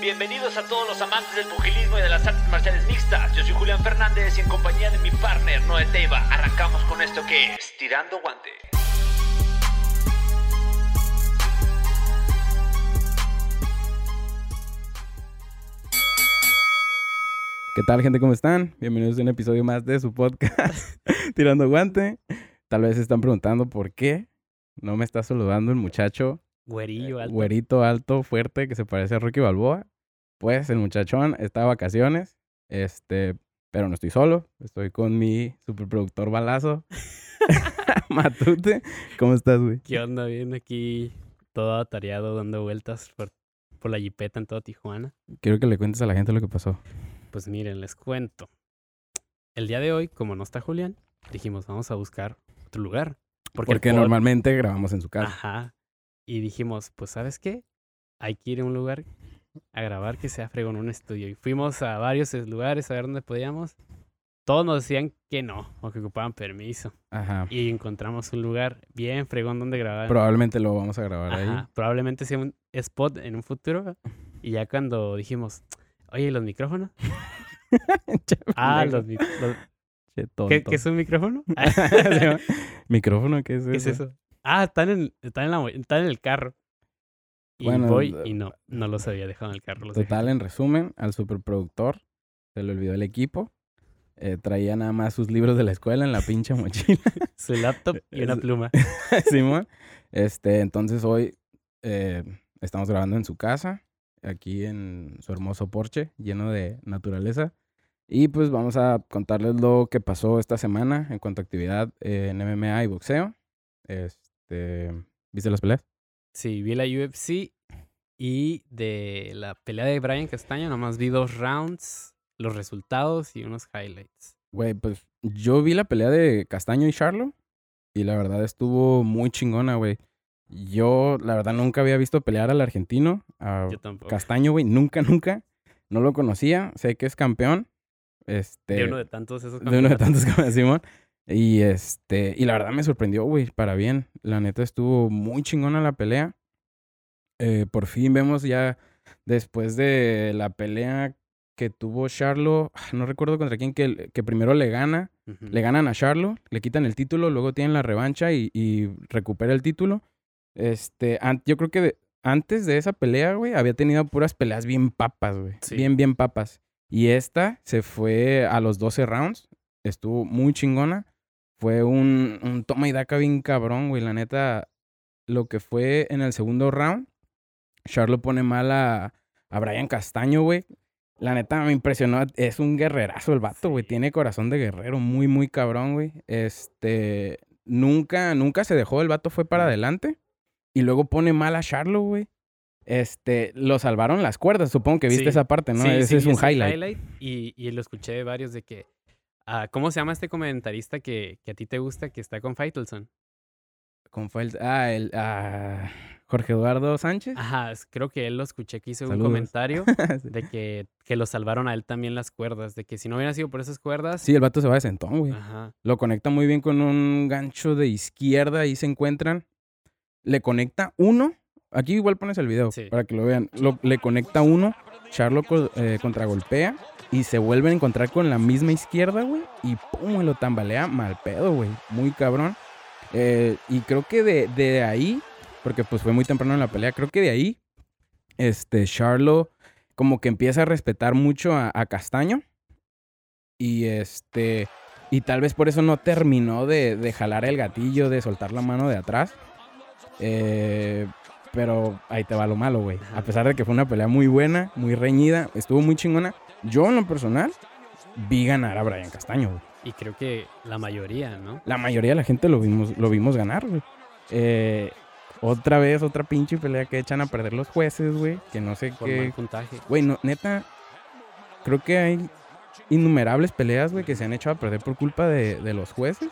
Bienvenidos a todos los amantes del pugilismo y de las artes marciales mixtas. Yo soy Julián Fernández y en compañía de mi partner Noé Teiva arrancamos con esto que es Tirando Guante. ¿Qué tal, gente? ¿Cómo están? Bienvenidos a un episodio más de su podcast, Tirando Guante. Tal vez se están preguntando por qué no me está saludando el muchacho Güerillo alto. güerito, alto, fuerte, que se parece a Rocky Balboa. Pues el muchachón está de vacaciones, este, pero no estoy solo. Estoy con mi superproductor balazo, Matute. ¿Cómo estás, güey? ¿Qué onda? Bien aquí, todo atareado, dando vueltas por, por la jipeta en toda Tijuana. Quiero que le cuentes a la gente lo que pasó. Pues miren, les cuento. El día de hoy, como no está Julián, dijimos, vamos a buscar otro lugar. Porque, normalmente grabamos en su casa. Ajá. Y dijimos, pues, ¿sabes qué? Hay que ir a un lugar a grabar que sea fregón, un estudio. Y fuimos a varios lugares a ver dónde podíamos. Todos nos decían que no, o que ocupaban permiso. Ajá. Y encontramos un lugar bien fregón donde grabar. Probablemente lo vamos a grabar ahí. Ajá, probablemente sea un spot en un futuro. Y ya cuando dijimos, oye, ¿y los micrófonos? ah, los, ¿qué, qué es un micrófono? ¿Micrófono? ¿Qué es ¿Qué es eso? Ah, están en, están en, la están en el carro. Y Bueno, voy y no, no los había dejado en el carro. Los dejé Total, en resumen, al superproductor se le olvidó el equipo. Eh, traía nada más sus libros de la escuela en la pinche mochila. Su laptop y una pluma. Simón. Este, entonces hoy eh, estamos grabando en su casa, aquí en su hermoso porche, lleno de naturaleza. Y pues vamos a contarles lo que pasó esta semana en cuanto a actividad eh, en MMA y boxeo. Este, ¿viste las peleas? Sí, vi la UFC y de la pelea de Brian Castaño nomás vi dos rounds, los resultados y unos highlights. Güey, pues yo vi la pelea de Castaño y Charlo y la verdad estuvo muy chingona, güey. Yo, la verdad, nunca había visto pelear al argentino, a Yo tampoco. Castaño, güey, nunca, nunca. No lo conocía, sé que es campeón. Este, de uno de tantos esos de uno de tantos Simón. Y este, y la verdad me sorprendió, güey, para bien. La neta estuvo muy chingona la pelea. Eh, por fin vemos ya después de la pelea que tuvo Charlo, ah, no recuerdo contra quién, que, que primero le gana, le ganan a Charlo, le quitan el título, luego tienen la revancha y, y recupera el título. Este, yo creo que de- antes de esa pelea, güey, había tenido puras peleas bien papas, güey. Sí. Bien, bien papas. Y esta se fue a los 12 rounds. Estuvo muy chingona. Fue un, un toma y daca bien cabrón, güey. La neta, lo que fue en el segundo round, Charlo pone mal a, a Brian Castaño, güey. La neta me impresionó. Es un guerrerazo el vato, güey. Tiene corazón de guerrero. Muy, muy cabrón, güey. Este. Nunca, nunca se dejó. El vato fue para adelante. Y luego pone mal a Charlo, güey. Este. Lo salvaron las cuerdas. Supongo que viste Sí. esa parte, ¿no? Sí, Ese sí, es un ese highlight. y, y lo escuché de varios de que. Ah, ¿Cómo se llama este comentarista que, que a ti te gusta que está con Faitelson? ¿Cómo fue el.? Ah, el. ah, Jorge Eduardo Sánchez. Ajá, creo que él lo escuché que hizo un comentario de que, que lo salvaron a él también las cuerdas. De que si no hubiera sido por esas cuerdas. Sí, el vato se va de sentón, güey. Ajá. Lo conecta muy bien con un gancho de izquierda. Ahí se encuentran. Le conecta uno. Aquí igual pones el video Sí. para que lo vean. Lo- le conecta uno. Charlo eh, contragolpea. Y se vuelven a encontrar con la misma izquierda, güey. Y pum, lo tambalea mal pedo, güey. Muy cabrón. Eh, y creo que de, de ahí, porque pues fue muy temprano en la pelea, creo que de ahí, este, Charlo como que empieza a respetar mucho a, a Castaño. Y este, y tal vez por eso no terminó de, de jalar el gatillo, de soltar la mano de atrás. Eh, pero ahí te va lo malo, güey. A pesar de que fue una pelea muy buena, muy reñida, estuvo muy chingona. Yo en lo personal vi ganar a Brian Castaño, güey. Y creo que la mayoría, ¿no? La mayoría de la gente lo vimos, lo vimos ganar, güey. Eh, otra vez, otra pinche pelea que echan a perder los jueces, güey. Que no sé Por qué. puntaje. Güey, no, neta, creo que hay innumerables peleas, güey, que se han hecho a perder por culpa de, de los jueces.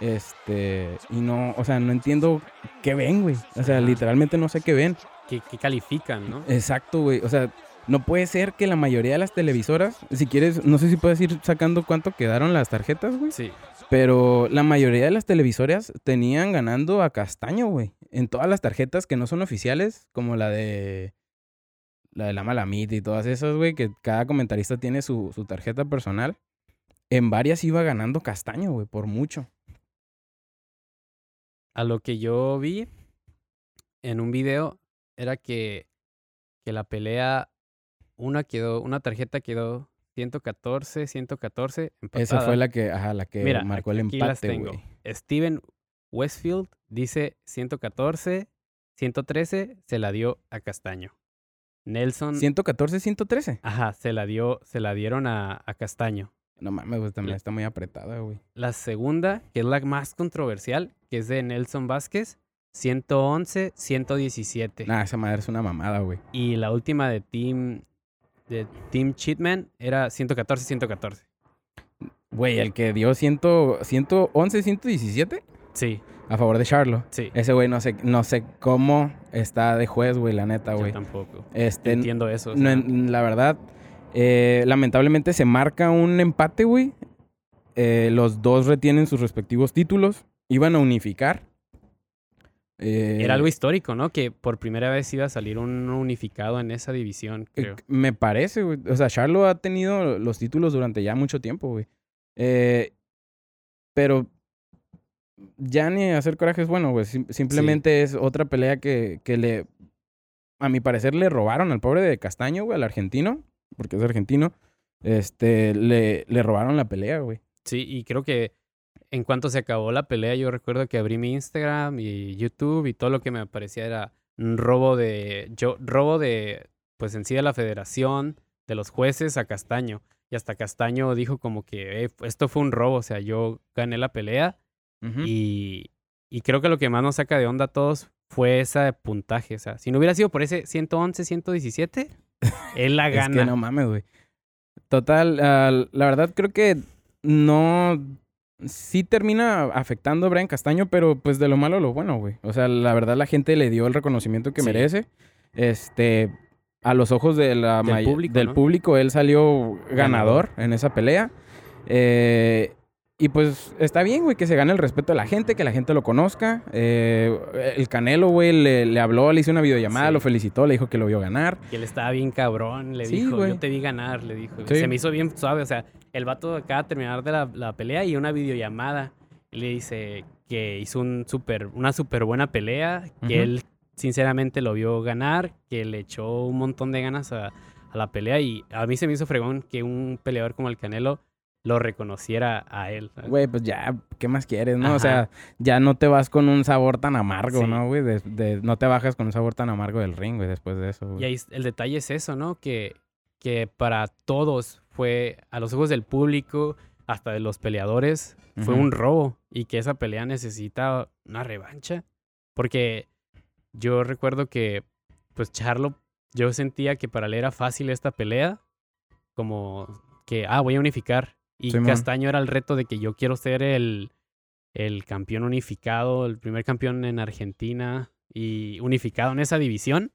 Este, y no, o sea, no entiendo qué ven, güey. O sea, literalmente no sé qué ven. Que, que califican, ¿no? Exacto, güey. O sea, no puede ser que la mayoría de las televisoras, si quieres, no sé si puedes ir sacando cuánto quedaron las tarjetas, güey. Sí. Pero la mayoría de las televisoras tenían ganando a Castaño, güey. En todas las tarjetas que no son oficiales, como la de la de la Malamita y todas esas, güey, que cada comentarista tiene su, su tarjeta personal. En varias iba ganando Castaño, güey, por mucho. A lo que yo vi en un video era que, que la pelea, una quedó, una tarjeta quedó 114, 114, empatada. Esa fue la que, ajá, la que Mira, marcó el aquí las empate, tengo. güey. Steven Westfield dice 114, 113 se la dio a Castaño. Nelson, 114, 113. ajá, se la dio, se la dieron a, a Castaño. No mames, güey, también está muy apretada, güey. La segunda, que es la más controversial, que es de Nelson Vázquez, 111, 117. Nah, esa madre es una mamada, güey. Y la última de Team de Team Cheatman era 114, 114. Güey, el que dio 100, 111, 117 Sí, a favor de Charlo. sí. Ese güey no sé, no sé cómo está de juez, güey, la neta, Yo güey. tampoco. Este, Entiendo eso. o no, sea, la verdad, eh, lamentablemente se marca un empate, güey. Eh, los dos retienen sus respectivos títulos. Iban a unificar. Eh, Era algo histórico, ¿no? Que por primera vez iba a salir un unificado en esa división, creo. Me parece, güey. O sea, Charlo ha tenido los títulos durante ya mucho tiempo, güey. Pero ya ni hacer coraje es bueno, güey. Sim- simplemente es otra pelea que, que le, a mi parecer, le robaron al pobre de Castaño, güey, al argentino, porque es argentino. Este, le, le robaron la pelea, güey. Sí, y creo que en cuanto se acabó la pelea, yo recuerdo que abrí mi Instagram y YouTube y todo lo que me aparecía era un robo de, yo, robo de, pues en sí de la federación, de los jueces a Castaño. Y hasta Castaño dijo como que "Eh, esto fue un robo, o sea, yo gané la pelea Ujú. y, y creo que lo que más nos saca de onda a todos fue ese puntaje. O sea, si no hubiera sido por ese 111, 117, él la Es gana. que no mames, güey. Total, ah, la verdad creo que no... Sí termina afectando a Brian Castaño, pero pues de lo malo a lo bueno, güey. O sea, la verdad la gente le dio el reconocimiento que Sí. merece. Este, a los ojos de la Del público, del ¿no? público, él salió ganador, Ganador. en esa pelea. Eh, y pues está bien, güey, que se gane el respeto de la gente, que la gente lo conozca. Eh, el Canelo, güey, le, le habló, le hizo una videollamada, Sí. lo felicitó, le dijo que lo vio ganar. Que él estaba bien cabrón, le Sí, dijo, güey. yo te vi ganar, le dijo. Sí. Se me hizo bien suave, o sea, el vato acaba de terminar de la, la pelea y una videollamada. Le dice que hizo un super, una súper buena pelea, que él sinceramente lo vio ganar, que le echó un montón de ganas a, a la pelea y a mí se me hizo fregón que un peleador como el Canelo lo reconociera a él. Güey, pues ya, ¿qué más quieres, no? O sea, ya no te vas con un sabor tan amargo, Sí. ¿no, güey? De- de- no te bajas con un sabor tan amargo del ring, güey, después de eso, Y ahí el detalle es eso, ¿no? Que, que para todos fue, a los ojos del público, hasta de los peleadores, fue un robo y que esa pelea necesita una revancha. Porque yo recuerdo que, pues Charlo, yo sentía que para él era fácil esta pelea, como que, ah, voy a unificar. Y. Castaño era el reto de que yo quiero ser el, el campeón unificado, el primer campeón en Argentina y unificado en esa división.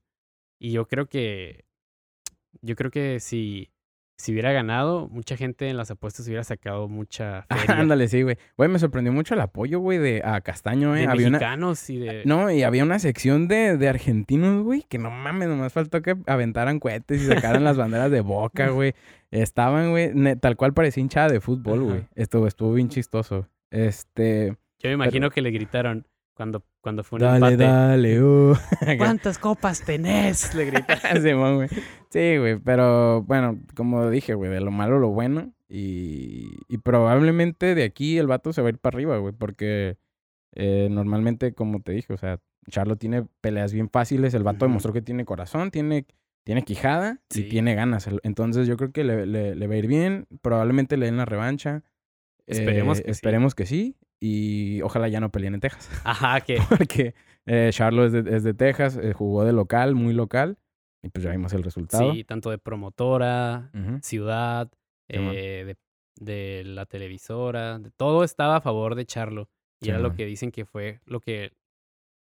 Y yo creo que, yo creo que si, si hubiera ganado, mucha gente en las apuestas hubiera sacado mucha feria. Ándale, sí, güey. Güey, me sorprendió mucho el apoyo, güey, de a Castaño, eh. de Había una... mexicanos y de... No, y había una sección de, de argentinos, güey, que no mames, nomás faltó que aventaran cohetes y sacaran las banderas de boca, güey. Estaban, güey, tal cual parecía hinchada de fútbol, güey. Estuvo, estuvo bien chistoso. Este... Yo me imagino que le gritaron cuando, cuando fue un Dale, empate. dale, uh. ¿Cuántas copas tenés? Le gritaron. Simón, güey. Sí, güey, pero bueno, como dije, güey, de lo malo lo bueno. Y, y probablemente de aquí el vato se va a ir para arriba, güey, porque eh, normalmente, como te dije, o sea, Charlo tiene peleas bien fáciles. El vato demostró que tiene corazón, tiene, tiene quijada Sí. y tiene ganas. Entonces yo creo que le, le- le va a ir bien. Probablemente le den la revancha. Esperemos Eh, que sí. esperemos que sí. Y ojalá ya no peleen en Texas. Ajá, que Porque eh, Charlo es de, es de Texas, eh, jugó de local, muy local. Y pues ya vimos el resultado. sí, tanto de promotora, ciudad, eh, de, de la televisora, de todo estaba a favor de Charlo. Y era lo que dicen que fue lo que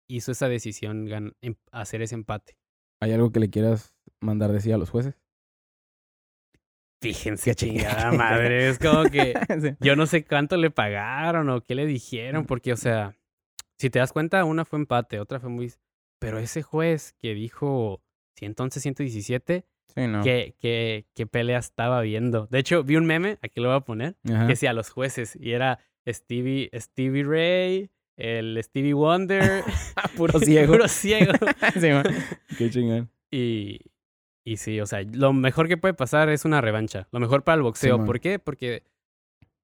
hizo esa decisión, gan- em- hacer ese empate. ¿Hay algo que le quieras mandar decir a los jueces? Fíjense, chingada. madre. Es como que Sí. yo no sé cuánto le pagaron o qué le dijeron, porque, o sea, si te das cuenta, una fue empate, otra fue muy... Pero ese juez que dijo 111, 117, Sí, no. qué, qué, qué pelea estaba viendo. De hecho, vi un meme, aquí lo voy a poner, Ajá. que decía los jueces y era Stevie, Stevie Ray, el Stevie Wonder. Puro ciego. Puro ciego. Sí, man. Qué chingón. Y, y sí, o sea, lo mejor que puede pasar es una revancha. Lo mejor para el boxeo. ¿Por qué? Porque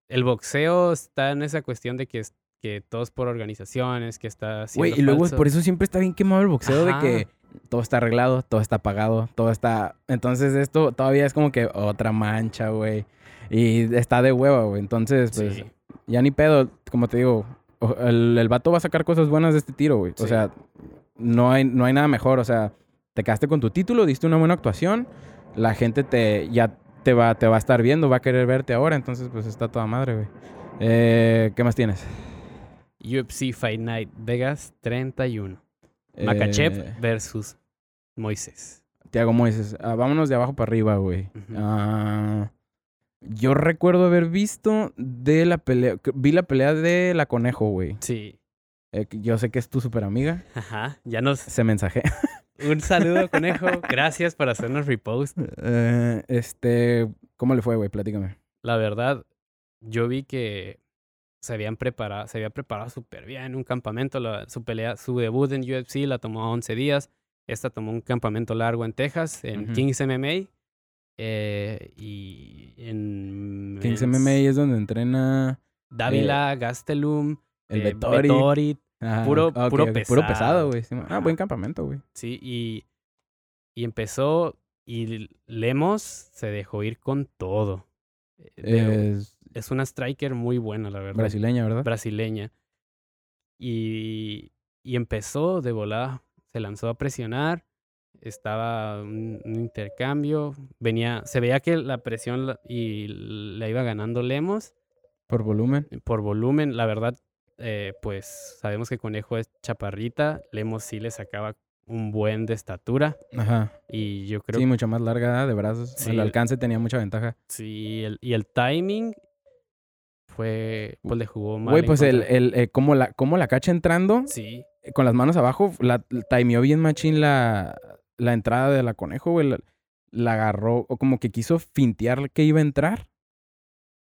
el boxeo está en esa cuestión de que, es- que todo es por organizaciones, que está haciendo Güey, y luego falso. por eso siempre está bien quemado el boxeo Ajá. de que todo está arreglado, todo está pagado, todo está... Entonces esto todavía es como que otra mancha, güey. Y está de hueva, güey. Entonces, pues, Sí. ya ni pedo, como te digo, el, el vato va a sacar cosas buenas de este tiro, güey. O sea, no hay, no hay nada mejor. O sea, te quedaste con tu título, diste una buena actuación, la gente te ya te va, te va a estar viendo, va a querer verte ahora, entonces pues está toda madre, güey. Eh, ¿Qué más tienes? UFC Fight Night Vegas 31. Makachev Eh, versus Moisés. Tiago Moises. Ah, vámonos de abajo para arriba, güey. Ah, yo recuerdo haber visto de la pelea. Vi la pelea de la conejo, güey. Sí. Eh, yo sé que es tu super amiga. Ajá. Ya nos. Se mensaje. Un saludo, conejo. Gracias por hacernos repost. Eh, este. ¿Cómo le fue, güey? Platícame. La verdad, yo vi que se habían preparado, se había preparado súper bien en un campamento. La- su pelea, su debut en UFC la tomó 11 días. Esta tomó un campamento largo en Texas, en. Kings MMA. eh, y en Kings en MMA es donde entrena Dávila, Gastelum, el eh, Vettori. Vettori, Puro- puro pesado. güey. Ah, buen campamento, güey. sí, y, y empezó y Lemos se dejó ir con todo. Eh, de- Es es una striker muy buena, la verdad. brasileña, ¿verdad? brasileña. Y, y empezó de volada, se lanzó a presionar, estaba un, un intercambio, venía, se veía que la presión la- y la iba ganando Lemos Por volumen. por volumen, la verdad, eh, pues sabemos que Conejo es chaparrita, Lemos sí le sacaba un buen de estatura Ajá. y yo creo Sí, mucho más larga de brazos. Sí, el alcance tenía mucha ventaja. sí, el, y el timing fue, pues le jugó mal. Güey, pues el, el, eh, como, la, como la cacha entrando, Sí, eh, con las manos abajo, la, la timeó bien machín la, la entrada de la conejo, güey. La, la agarró, o como que quiso fintear que iba a entrar.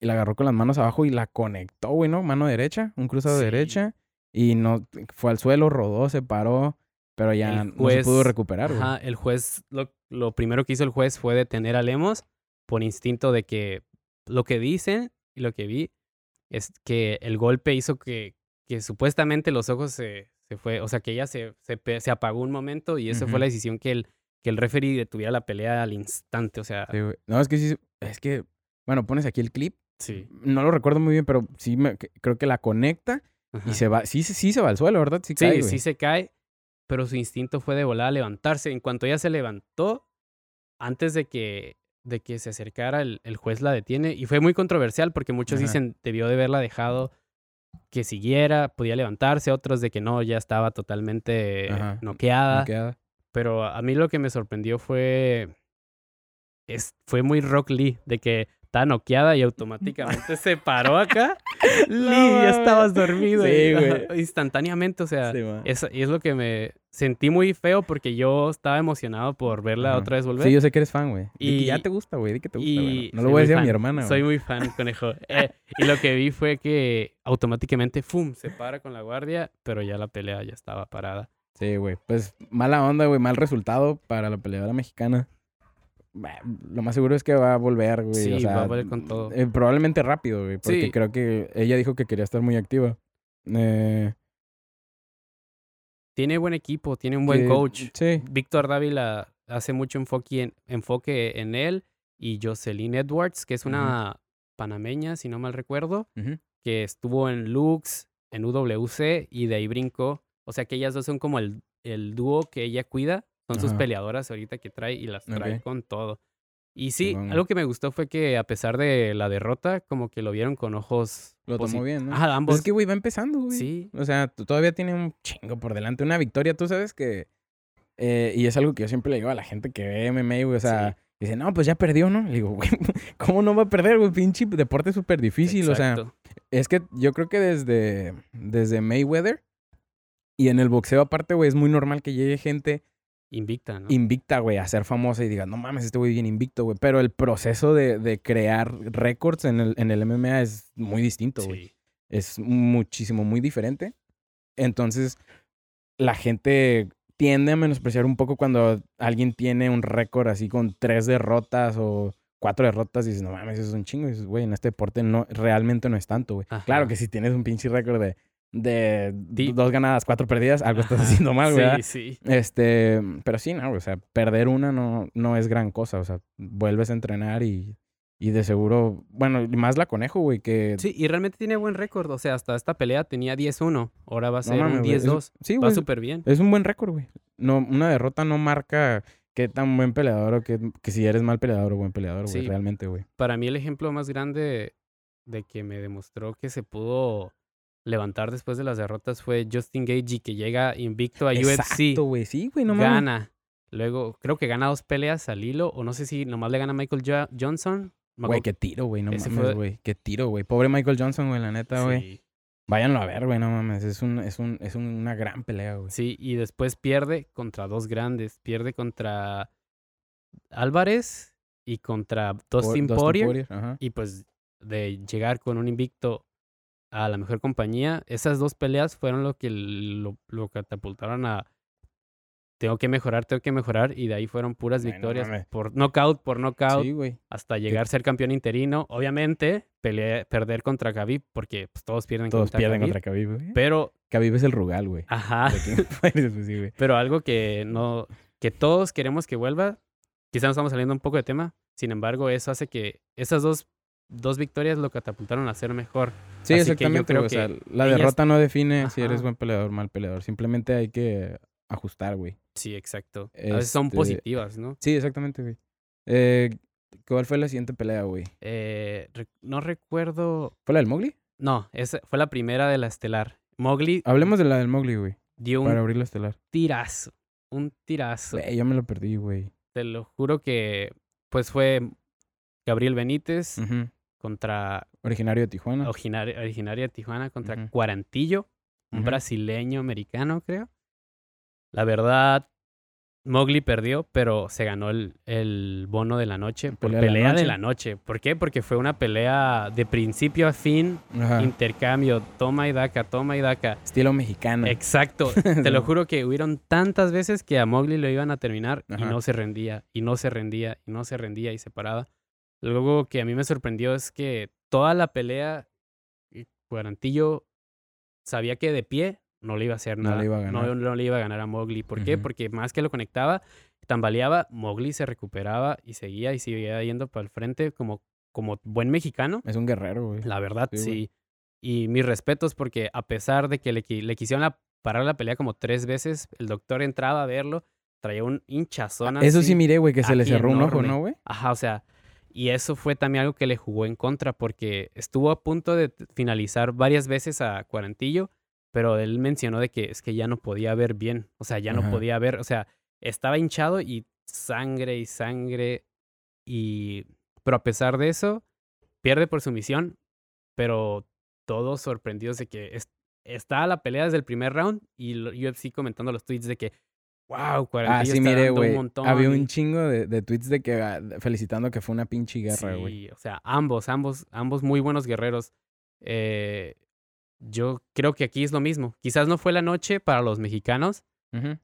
Y la agarró con las manos abajo y la conectó, güey, ¿no? Mano derecha, un cruzado Sí. derecha. Y no, fue al suelo, rodó, se paró. Pero ya El no se juez- pudo recuperar, güey. Ajá, el juez, lo, lo primero que hizo el juez fue detener a Lemos por instinto de que lo que dicen y lo que vi es que el golpe hizo que, que supuestamente los ojos se, se fue, o sea, que ella se, se, se apagó un momento y esa Ujú. fue la decisión que el, que el referee detuviera la pelea al instante, o sea, Sí. No, es que sí, es que, bueno, pones aquí el clip. Sí. No lo recuerdo muy bien, pero sí me, creo que la conecta ajá. y se va, sí, sí, se va al suelo, ¿verdad? Sí, Sí, cae, sí se cae, pero su instinto fue de volar a levantarse. En cuanto ella se levantó, antes de que, de que se acercara, el, el juez la detiene. Y fue muy controversial porque muchos Ajá. dicen debió de haberla dejado que siguiera, podía levantarse, otros de que no, ya estaba totalmente Ajá. noqueada. Me queda- Pero a mí lo que me sorprendió fue. Es, fue muy Rock Lee, de que estaba noqueada y automáticamente se paró acá. Lee, ya estabas dormido. Sí, y- güey. Instantáneamente, o sea. Sí. Es, y es lo que me sentí muy feo porque yo estaba emocionado por verla Ajá. otra vez volver. Sí, yo sé que eres fan, güey. Y Y- ya te gusta, güey. Di que te gusta, güey. No soy lo voy a decir a mi hermana, Soy güey. muy fan, conejo. Eh, y lo que vi fue que automáticamente, ¡fum! se para con la guardia, pero ya la pelea ya estaba parada. Sí, güey. Pues mala onda, güey. Mal resultado para la peleadora mexicana. Lo más seguro es que va a volver, güey. Sí, o sea, va a volver con todo. eh, probablemente rápido, güey. Porque Sí. creo que ella dijo que quería estar muy activa. Eh, Tiene buen equipo, tiene un buen coach. Sí. Víctor Dávila hace mucho enfoque en, enfoque en él y Jocelyn Edwards, que es una panameña, si no mal recuerdo, que estuvo en Lux, en UWC y de ahí brincó. O sea que ellas dos son como el, el dúo que ella cuida. Son sus Ajá. peleadoras ahorita que trae y las trae Ok. con todo. Y sí, algo que me gustó fue que a pesar de la derrota, como que lo vieron con ojos... Lo tomó bien, ¿no? Ajá, Pues ambos. es que, güey, va empezando, güey. Sí, O sea, todavía tiene un chingo por delante. Una victoria, tú sabes que... eh, y es algo que yo siempre le digo a la gente que ve MMA, güey. O sea, Sí. dice, no, pues ya perdió, ¿no? Le digo, güey, ¿cómo no va a perder, güey? Pinche deporte súper difícil. O sea, exacto. es que yo creo que desde, desde Mayweather y en el boxeo aparte, güey, es muy normal que llegue gente Invicta, ¿no? invicta, güey, a ser famosa y digas, no mames, este güey bien invicto, güey. Pero el proceso de, de crear récords en el, en el MMA es muy distinto, güey. sí. Es muchísimo, muy diferente. Entonces, la gente tiende a menospreciar un poco cuando alguien tiene un récord así con tres derrotas o cuatro derrotas y dices, no mames, eso es un chingo. Y dices, güey, en este deporte no, realmente no es tanto, güey. Claro que si tienes un pinche récord de, de dos ganadas, cuatro perdidas, algo estás haciendo mal, güey. Sí, sí. Este, pero sí, no, o sea, perder una no, no es gran cosa. O sea, vuelves a entrenar y, y de seguro, bueno, más la conejo, güey, que Sí, y realmente tiene buen récord. O sea, hasta esta pelea tenía 10-1. Ahora va a No ser un güey, es- 10-2. sí, Va súper bien. es un buen récord, güey. No, una derrota no marca qué tan buen peleador o qué, que si eres mal peleador o buen peleador, güey, Sí. realmente, güey. Para mí el ejemplo más grande de que me demostró que se pudo levantar después de las derrotas fue Justin Gage, que llega invicto a UFC. Exacto, güey, sí, güey, no mames. gana. Luego, creo que gana dos peleas al hilo. O no sé si nomás le gana a Michael Jo- Johnson. Güey, qué tiro, güey, no Ese mames, fue- güey. Qué tiro, güey. Pobre Michael Johnson, güey, la neta, güey. Sí. Váyanlo a ver, güey, no mames. Es, un, es, un, es una gran pelea, güey. Sí, y después pierde contra dos grandes. Pierde contra Álvarez y contra Dustin Por- Poirier. ajá. Y pues de llegar con un invicto a la mejor compañía, esas dos peleas fueron lo que lo, lo catapultaron a tengo que mejorar, tengo que mejorar. Y de ahí fueron puras Ay, no victorias mames. por knockout, por knockout, Sí, güey. hasta llegar a ser campeón interino. Obviamente, peleé- perder contra Khabib, porque pues, todos pierden Todos contra pierden Khabib. contra Khabib, güey. Pero, Khabib es el Rugal, güey. ajá, pues sí, pero algo que no, que todos queremos que vuelva. Quizá nos estamos saliendo un poco de tema. Sin embargo, eso hace que esas dos, dos victorias lo catapultaron a ser mejor. Sí, Así que yo exactamente, creo güey. O sea, que la ellas- derrota no define si eres buen peleador o mal peleador. Simplemente hay que ajustar, güey. Sí, exacto. A veces son Este- positivas, ¿no? Sí, exactamente, güey. Eh, ¿Cuál fue la siguiente pelea, güey? Eh, re- no recuerdo. ¿Fue la del Mowgli? No, esa fue la primera de la estelar. Mowgli Hablemos de la del Mowgli, güey. dio un Para abrir la estelar. tirazo. Un tirazo. Güey, yo me lo perdí, güey. Te lo juro que pues fue Gabriel Benítez Ujú. Contra Originario de Tijuana. originaria de Tijuana contra Ujú. Cuarantillo, un brasileño americano, creo. La verdad, Mowgli perdió, pero se ganó el, el bono de la noche por Pelea de la pelea de la noche. ¿Por qué? Porque fue una pelea de principio a fin, Ajá. intercambio, toma y daca, toma y daca. Estilo mexicano. Exacto. Te lo juro que hubieron tantas veces que a Mowgli lo iban a terminar y no se rendía, y no se rendía, y no se rendía y se paraba. Luego que a mí me sorprendió es que toda la pelea, eh, Cuarantillo sabía que de pie no le iba a hacer No nada. le iba a ganar. No, no le iba a ganar a Mowgli. ¿Por qué? Porque más que lo conectaba, tambaleaba, Mowgli se recuperaba y seguía y seguía yendo para el frente como, como buen mexicano. Es un guerrero, güey. La verdad, Sí. Y mis respetos porque a pesar de que le, qui- le quisieron la- parar la pelea como tres veces, el doctor entraba a verlo, traía un hinchazón Eso así. sí miré, güey, que se le cerró un ojo. ¿no, güey? Ajá, o sea, y eso fue también algo que le jugó en contra porque estuvo a punto de finalizar varias veces a Cuarantillo, pero él mencionó de que es que ya no podía ver bien, o sea, ya no podía ver, o sea, estaba hinchado y sangre y sangre y pero a pesar de eso pierde por sumisión, pero todos sorprendidos de que es- está la pelea desde el primer round y UFC comentando los tweets de que wow, Cuarantillo Ah, sí, güey. montón Había y- un chingo de, de tweets de que ah, felicitando que fue una pinche guerra, güey. Sí, o sea, ambos, ambos, ambos muy buenos guerreros. Eh, yo creo que aquí es lo mismo. Quizás no fue la noche para los mexicanos,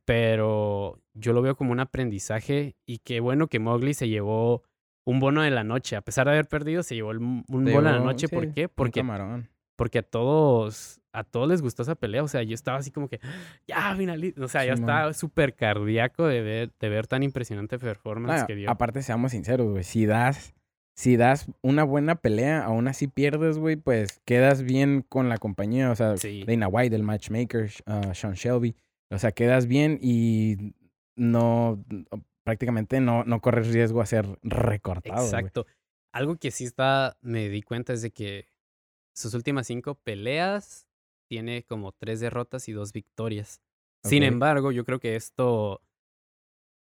pero yo lo veo como un aprendizaje y qué bueno que Mowgli se llevó un bono de la noche. A pesar de haber perdido, se llevó el- un bono de la noche. ¿Por qué? Porque, porque a todos a todos les gustó esa pelea. O sea, yo estaba así como que, ya, finalista. O sea, yo Simón. estaba súper cardíaco de ver, de ver tan impresionante performance Ah, que dio. aparte, seamos sinceros, güey. Si das, si das una buena pelea, aún así pierdes, güey, pues quedas bien con la compañía. O sea, Sí. Dana White, el matchmaker, uh, Sean Shelby. O sea, quedas bien y no, prácticamente no, no corres riesgo a ser recortado. Exacto. Algo que sí está, me di cuenta es de que sus últimas cinco peleas tiene como tres derrotas y dos victorias. Sin embargo, yo creo que esto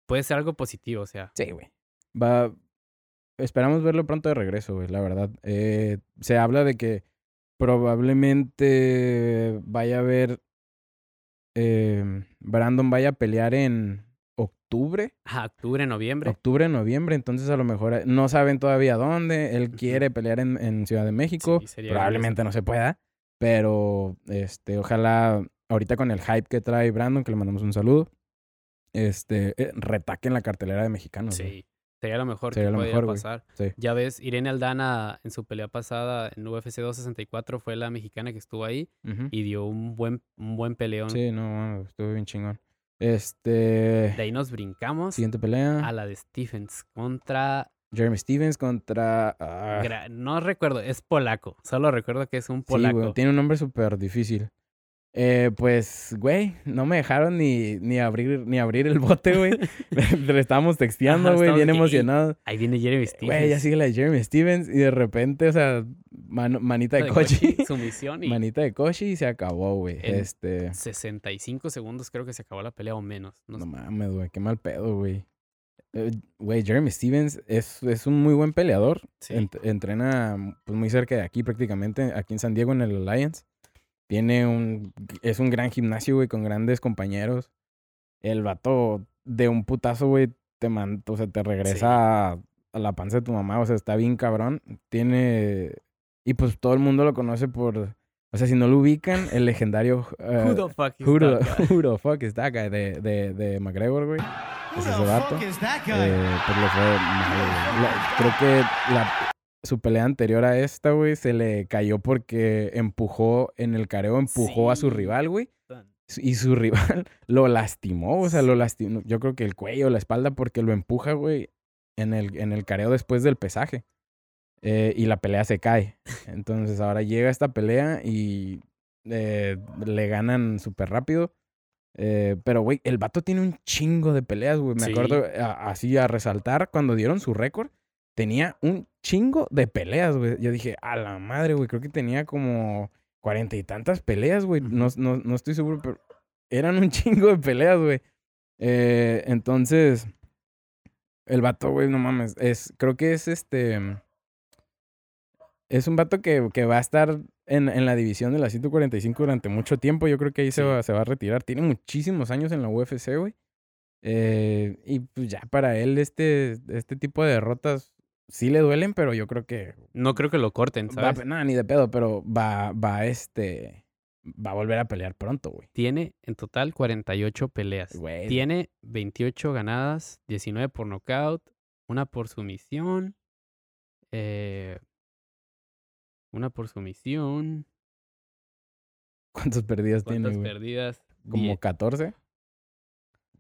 puede ser algo positivo, o sea. Sí, güey. Va. Esperamos verlo pronto de regreso, güey, la verdad. Eh, se habla de que probablemente vaya a haber. eh, Brandon vaya a pelear en octubre. Ajá, octubre, noviembre. Octubre, noviembre, entonces a lo mejor eh, no saben todavía dónde. Él quiere pelear en, en Ciudad de México. Sí, sería Probablemente no se pueda, pero este, ojalá ahorita con el hype que trae Brandon, que le mandamos un saludo, este, eh, retaquen la cartelera de mexicanos. güey. Sí, sería lo mejor Sería que lo mejor, pasar. Sí. Ya ves, Irene Aldana en su pelea pasada en UFC 264 fue la mexicana que estuvo ahí y dio un buen, un buen peleón. Sí, no, estuvo bien chingón. Este, De ahí nos brincamos siguiente pelea, a la de Stephens contra... Jeremy Stevens contra... ah, No recuerdo, es polaco. Solo recuerdo que es un sí, güey, polaco. tiene un nombre súper difícil. Eh, pues, güey, no me dejaron ni, ni abrir ni abrir el bote, güey. Le estábamos texteando, Ajá, güey, bien de que, "Ey, emocionados. Ahí viene Jeremy Stephens. Güey, ya sigue la de Jeremy Stevens y de repente, o sea, manita de, de coche. Sumisión y manita de coche y se acabó, güey. En- Este, 65 segundos creo que se acabó la pelea o menos. No no sé. mames, güey, qué mal pedo, güey. Eh, Güey, Jeremy Stevens es, es un muy buen peleador. Sí. Ent- entrena pues, muy cerca de aquí, prácticamente, aquí en San Diego, en el Alliance. Tiene un. Es un gran gimnasio, güey, con grandes compañeros. El vato de un putazo, güey, te man, o sea, te regresa a, a la panza de tu mamá. O sea, está bien cabrón. Tiene. Y pues todo el mundo lo conoce por. O sea, si no lo ubican, el legendario. eh, Who the fuck is who that guy? who the fuck is that guy? De, de, de McGregor, güey. Who Es the ese vato. fuck is that guy? Eh, pues le fue mal, Creo que la, su pelea anterior a esta, güey, se le cayó porque empujó en el careo, empujó a su rival, güey. Y su rival lo lastimó, o sea, lo lastimó. Yo creo que el cuello, la espalda, porque lo empuja, güey, en el, en el careo después del pesaje. Eh, y la pelea se cae. Entonces ahora llega esta pelea y eh, le ganan súper rápido. Eh, pero, güey, el vato tiene un chingo de peleas, güey. Me Sí. acuerdo a- así a resaltar cuando dieron su récord. Tenía un chingo de peleas, güey. Yo dije, a la madre, güey. Creo que tenía como cuarenta y tantas peleas, güey. no, no, no estoy seguro, pero eran un chingo de peleas, güey. Eh, entonces, el vato, güey, no mames. Es, creo que es este. Es un vato que, que va a estar en, en la división de la 145 durante mucho tiempo. Yo creo que ahí se, va, se va a retirar. Tiene muchísimos años en la UFC, güey. Eh, y pues ya para él, este, este tipo de derrotas sí le duelen, pero yo creo que No creo que lo corten, ¿sabes? nada, ni de pedo, pero va, va este, va a volver a pelear pronto, güey. Tiene en total 48 peleas. Güey. Tiene 28 ganadas, 19 por nocaut, una por sumisión, eh, una por sumisión. ¿Cuántas perdidas tiene, ¿Cuántas perdidas? Como Die- 14,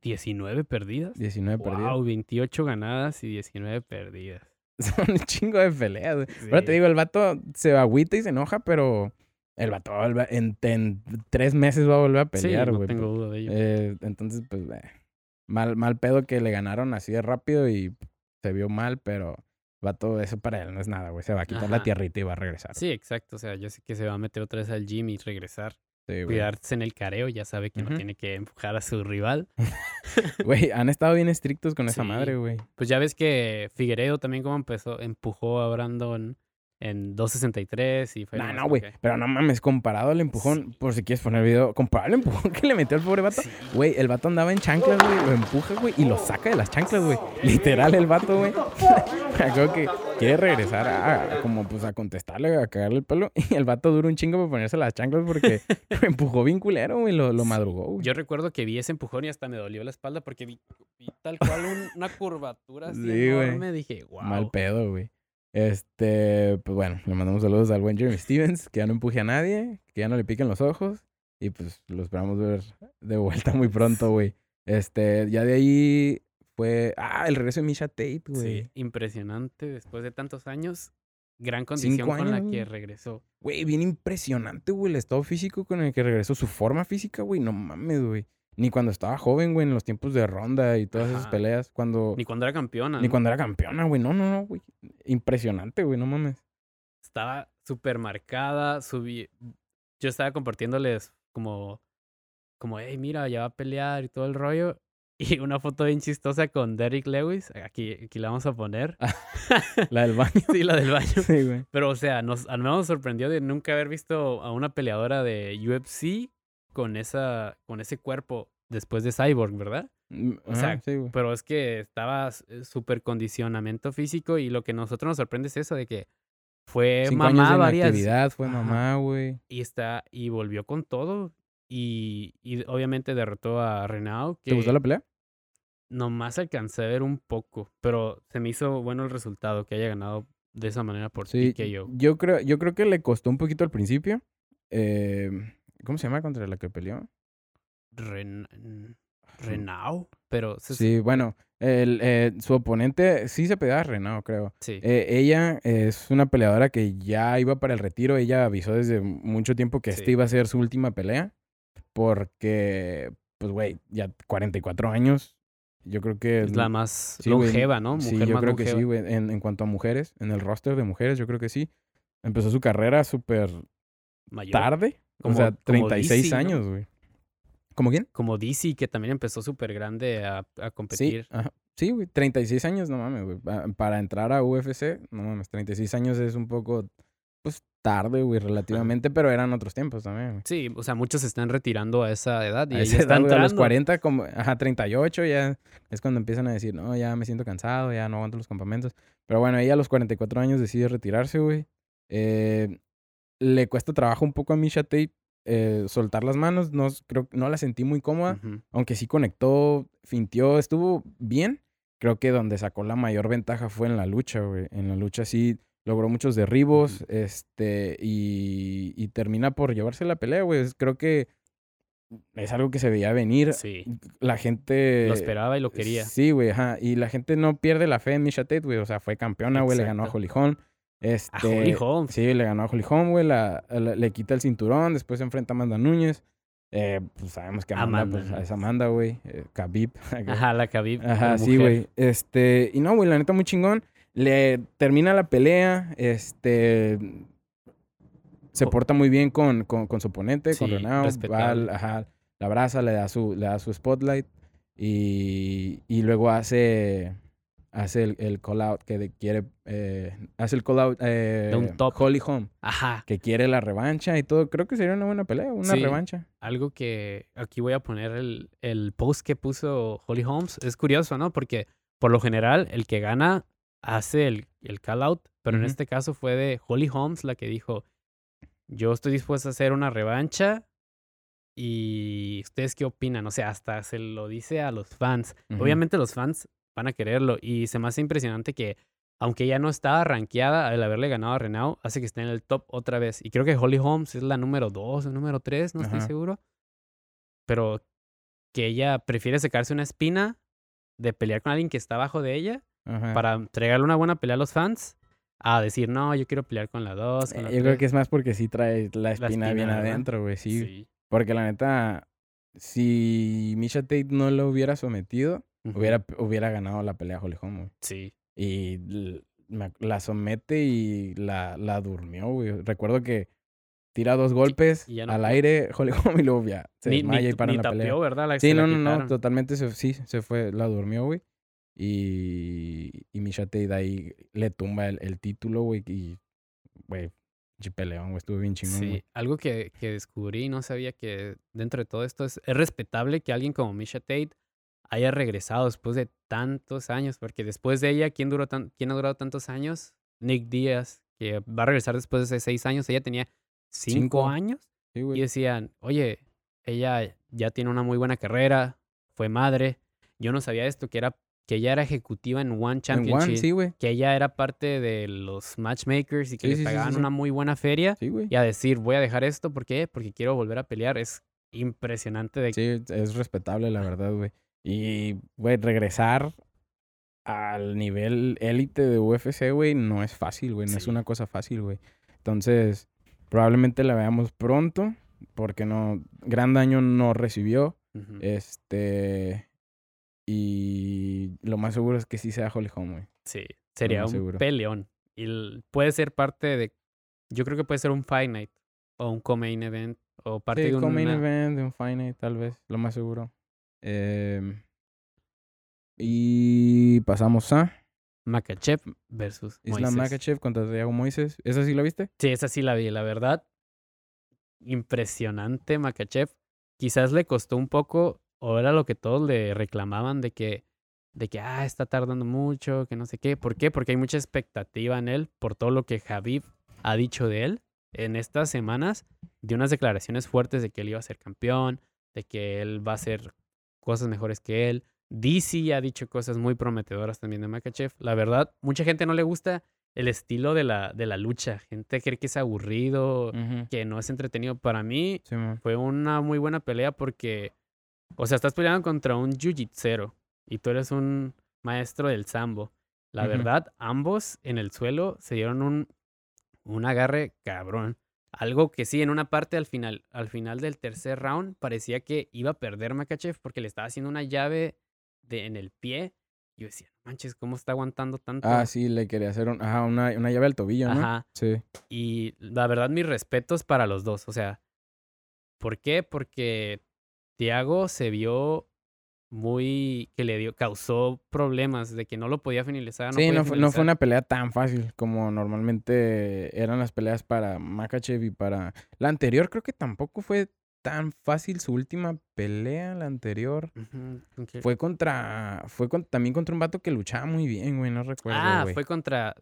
19 perdidas. 19 perdidas. Wow, 28 ganadas y 19 perdidas. Son un chingo de peleas, güey. Ahora te Sí. digo, el vato se agüita y se enoja, pero el vato en, en tres meses va a volver a pelear, sí, güey. no tengo duda de ello. Eh, entonces, pues, eh, mal, mal pedo que le ganaron así de rápido y se vio mal, pero vato, eso para él no es nada, güey. Se va a quitar la tierrita y va a regresar. sí, exacto. O sea, yo sé que se va a meter otra vez al gym y regresar. Sí. Cuidarse en el careo, ya sabe que no tiene que empujar a su rival. Güey, han estado bien estrictos con esa madre, güey. Pues ya ves que Figueiredo también como empezó, empujó a Brandon en 263 y fue No, nomás no, güey. Pero no mames, comparado al empujón, por si quieres poner video, comparado al empujón que le metió al pobre vato. Sí. Güey, el vato andaba en chanclas, güey, lo empuja, güey, y lo saca de las chanclas, güey. Literal, el vato, güey. Acuerdo que quiere regresar a, a como, pues, a contestarle, a cagarle el pelo. Y el vato dura un chingo para ponerse las chanclas porque lo empujó bien culero, güey, lo, lo Sí. madrugó, güey. Yo recuerdo que vi ese empujón y hasta me dolió la espalda porque vi, vi tal cual un- una curvatura así Sí, güey. enorme. Dije, wow. Mal pedo, güey. Este, pues bueno, le mandamos saludos al buen Jeremy Stevens, que ya no empuje a nadie, que ya no le piquen los ojos. Y pues lo esperamos ver de vuelta muy pronto, güey. Este, ya de ahí fue. Ah, el regreso de Misha Tate, güey. Sí, impresionante después de tantos años. Gran condición con la que regresó. Güey, bien impresionante, güey, el estado físico con el que regresó. Su forma física, güey, no mames, güey. Ni cuando estaba joven, güey, en los tiempos de ronda y todas esas peleas. Cuando. Ni cuando era campeona. Ni ¿no? cuando era campeona, güey. No, no, no, güey. Impresionante, güey, no mames. Estaba súper marcada. Subí... Yo estaba compartiéndoles como, como, hey, mira, ya va a pelear y todo el rollo. Y una foto bien chistosa con Derrick Lewis. Aquí, aquí la vamos a poner. La del baño. Sí, la del baño. sí, güey. Pero, o sea, nos, a mí nos sorprendió de nunca haber visto a una peleadora de UFC con, esa, con ese cuerpo después de Cyborg, ¿verdad? Mm, O sea, sí. Pero es que estaba eh, súper condicionamiento físico y lo que a nosotros nos sorprende es eso de que fue Cinco años mamá de varias fue Ajá. mamá, güey. y está y volvió con todo y, y obviamente derrotó a Renault ¿Te que gustó la pelea? nomás alcancé a ver un poco, pero se me hizo bueno el resultado que haya ganado de esa manera por Sí, TKO. yo creo, yo creo que le costó un poquito al principio. Eh, ¿Cómo se llama contra la que peleó? Ren- pero se- Sí, bueno, el, eh, su oponente sí se peleaba a Renault, creo. sí. Eh, ella es una peleadora que ya iba para el retiro. Ella avisó desde mucho tiempo que esta Sí. iba a ser su última pelea. Porque, pues, güey, ya 44 años. Yo creo que... es la más sí, longeva, ¿no? Sí, Mujer yo más creo que sí, güey. En, en cuanto a mujeres, en el roster de mujeres, yo creo que sí. Empezó su carrera súper tarde. Como- o sea, como 36 DC, ¿no? años, güey. ¿Cómo quién? Como DC, que también empezó súper grande a, a Sí, competir. ajá. Sí, güey, 36 años, no mames, güey. Pa- Para entrar a UFC, no mames, 36 años es un poco, pues, tarde, güey, relativamente, pero eran otros tiempos también, güey. Sí, o sea, muchos se están retirando a esa edad y A ella esa está edad, güey, a los entrando. 40, como, ajá, 38 ya es cuando empiezan a decir, no, ya me siento cansado, ya no aguanto los campamentos. Pero bueno, ella a los 44 años decide retirarse, güey. Eh, le cuesta trabajo un poco a Misha Tate eh, soltar las manos, no, creo, no la sentí muy cómoda. Aunque sí conectó, fintió, estuvo bien. Creo que donde sacó la mayor ventaja fue en la lucha, güey. En la lucha sí logró muchos derribos, este, y, y termina por llevarse la pelea, güey. Creo que es algo que se veía venir. Sí, La gente... lo esperaba y lo quería. Sí, güey, ajá. Y la gente no pierde la fe en Misha Tate, güey. O sea, fue campeona, güey. Le ganó a Exacto. Este, A Holly Holm. Sí, le ganó a Holly Holm, güey. La, la- le quita el cinturón. Después se enfrenta a Amanda Núñez. Eh, pues sabemos que Amanda, Amanda pues, es Amanda, güey. Eh, Khabib. Ajá, la Khabib. Ajá, sí, güey. Este, y no, güey, la neta muy chingón. Le termina la pelea, este, se porta muy bien con, con, con su oponente, con Sí, Renaud, va, al- ajá, la abraza, le da su, le da su spotlight y, y luego hace, hace el, el call out que de- quiere, eh, hace el call out eh, un top. Holly Holm, Ajá, que quiere la revancha y todo. Creo que sería una buena pelea, una Sí. revancha. algo que aquí voy a poner el, el post que puso Holly Holmes. Es curioso, ¿no? Porque por lo general el que gana hace el, el call out, pero en este caso fue de Holly Holmes la que dijo, yo estoy dispuesta a hacer una revancha y ustedes qué opinan, o sea, hasta se lo dice a los fans. Obviamente los fans van a quererlo y se me hace impresionante que aunque ella no estaba rankeada al haberle ganado a Renault, hace que esté en el top otra vez. Y creo que Holly Holmes es la número 2 o número 3, no estoy seguro. Pero que ella prefiere secarse una espina de pelear con alguien que está abajo de ella Ajá. para entregarle una buena pelea a los fans a decir, no, yo quiero pelear con la 2. Eh, Yo creo que es más porque sí trae la espina, espina, bien ¿verdad? adentro, güey. Sí, sí. Porque la neta, si Misha Tate no lo hubiera sometido, Ujú. hubiera, hubiera ganado la pelea Holly Holm, güey. Sí. Y la somete y la, la durmió, güey. Recuerdo que tira dos golpes y ya no al aire, Holly Holm, y luego ya se Ni, desmaya ni, y para la pelea. ¿verdad? La- Sí, no, no, no, totalmente se, sí, se fue, la durmió, güey. Y, y Misha Tate ahí le tumba el, el título, güey, y, güey, peleón, güey, estuvo bien chingón, Sí, güey. algo que, que descubrí y no sabía que dentro de todo esto es, es respetable que alguien como Misha Tate haya regresado después de tantos años, porque después de ella, ¿quién, duró tan, quién ha durado tantos años? Nick Díaz, que va a regresar después de seis años, ella tenía cinco, Cinco. años Sí, y decían, oye, ella ya tiene una muy buena carrera, fue madre, yo no sabía esto, que era que ella era ejecutiva en One En One, Championship, sí, que ella era parte de los matchmakers y que Sí, le sí, sí, sí, pagaban una muy buena feria y a decir, voy a dejar esto, ¿por qué? Porque quiero volver a pelear. Es impresionante de Sí, es respetable, la verdad, güey. Y, güey, regresar al nivel élite de UFC, güey, no es fácil, güey. No es una cosa fácil, güey. Entonces, probablemente la veamos pronto, porque no, gran daño no recibió. Este. Y lo más seguro es que sí sea Holly Holm, güey. Sí, sería un seguro. peleón. Y puede ser parte de, yo creo que puede ser un Fight Night o un co-main event o parte Sí, de como main una... event, de un Fight Night, tal vez, lo más seguro. Em, y pasamos a Makachev versus Islam Moisés. Makachev contra Thiago Moises. ¿Esa sí la viste? Sí, esa sí la vi, la verdad. Impresionante Makachev. Quizás le costó un poco o era lo que todos le reclamaban de que, de que, ah, está tardando mucho, que no sé qué. ¿Por qué? Porque hay mucha expectativa en él por todo lo que Javib ha dicho de él en estas semanas, de unas declaraciones fuertes de que él iba a ser campeón, de que él va a hacer cosas mejores que él. DC ha dicho cosas muy prometedoras también de Makachev. La verdad, mucha gente no le gusta el estilo de la, de la lucha. Gente cree que es aburrido, que no es entretenido. Para mí Sí, fue una muy buena pelea porque, o sea, estás peleando contra un jiu-jitsero y tú eres un maestro del sambo. La verdad, ambos en el suelo se dieron un, un agarre cabrón. Algo que sí, en una parte al final, al final del tercer round parecía que iba a perder Makachev porque le estaba haciendo una llave de, en el pie. Yo decía, "No manches, ¿cómo está aguantando tanto? Ah, sí, le quería hacer un- ajá, una, una llave al tobillo, ¿no? Ajá. Sí. Y la verdad, mis respetos para los dos. O sea, ¿por qué? Porque Thiago se vio muy que le dio, causó problemas de que no lo podía finalizar. sí, podía no fue, no fue una pelea tan fácil como normalmente eran las peleas para Makachev y para... La anterior creo que tampoco fue tan fácil su última pelea, la anterior. Fue contra... Fue con- también contra un vato que luchaba muy bien, güey, no recuerdo, ah, güey. fue contra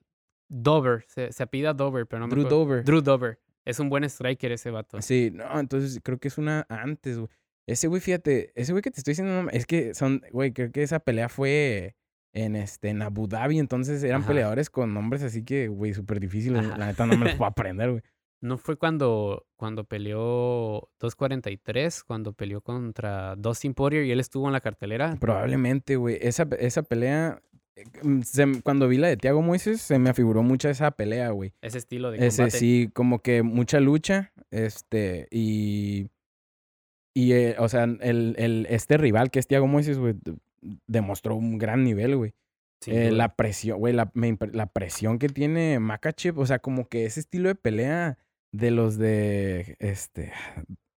Dover. Se, se apida Dover, pero no me Drew acuerdo. Dover. Drew Dover. Es un buen striker ese vato. Sí, no, entonces creo que es una antes, güey. Ese güey, fíjate, ese güey que te estoy diciendo, es que son, güey, creo que esa pelea fue en este, en Abu Dhabi, entonces eran Ajá. peleadores con nombres así que, güey, súper difíciles. Ajá. La neta no me los puedo aprender, güey. ¿No fue cuando, cuando peleó 243? Cuando peleó contra Dustin Poirier y él estuvo en la cartelera. Probablemente, güey. Esa, esa pelea, eh, mm, se cuando vi la de Thiago Moises, se me afiguró mucho esa pelea, güey. Ese estilo de Ese combate. sí, como que mucha lucha, este, y, y eh, o sea, el, el, este rival que es Thiago Moises, güey, demostró un gran nivel, güey. Eh, la presión, güey, la, la presión que tiene Makachev, o sea, como que ese estilo de pelea de los de, este,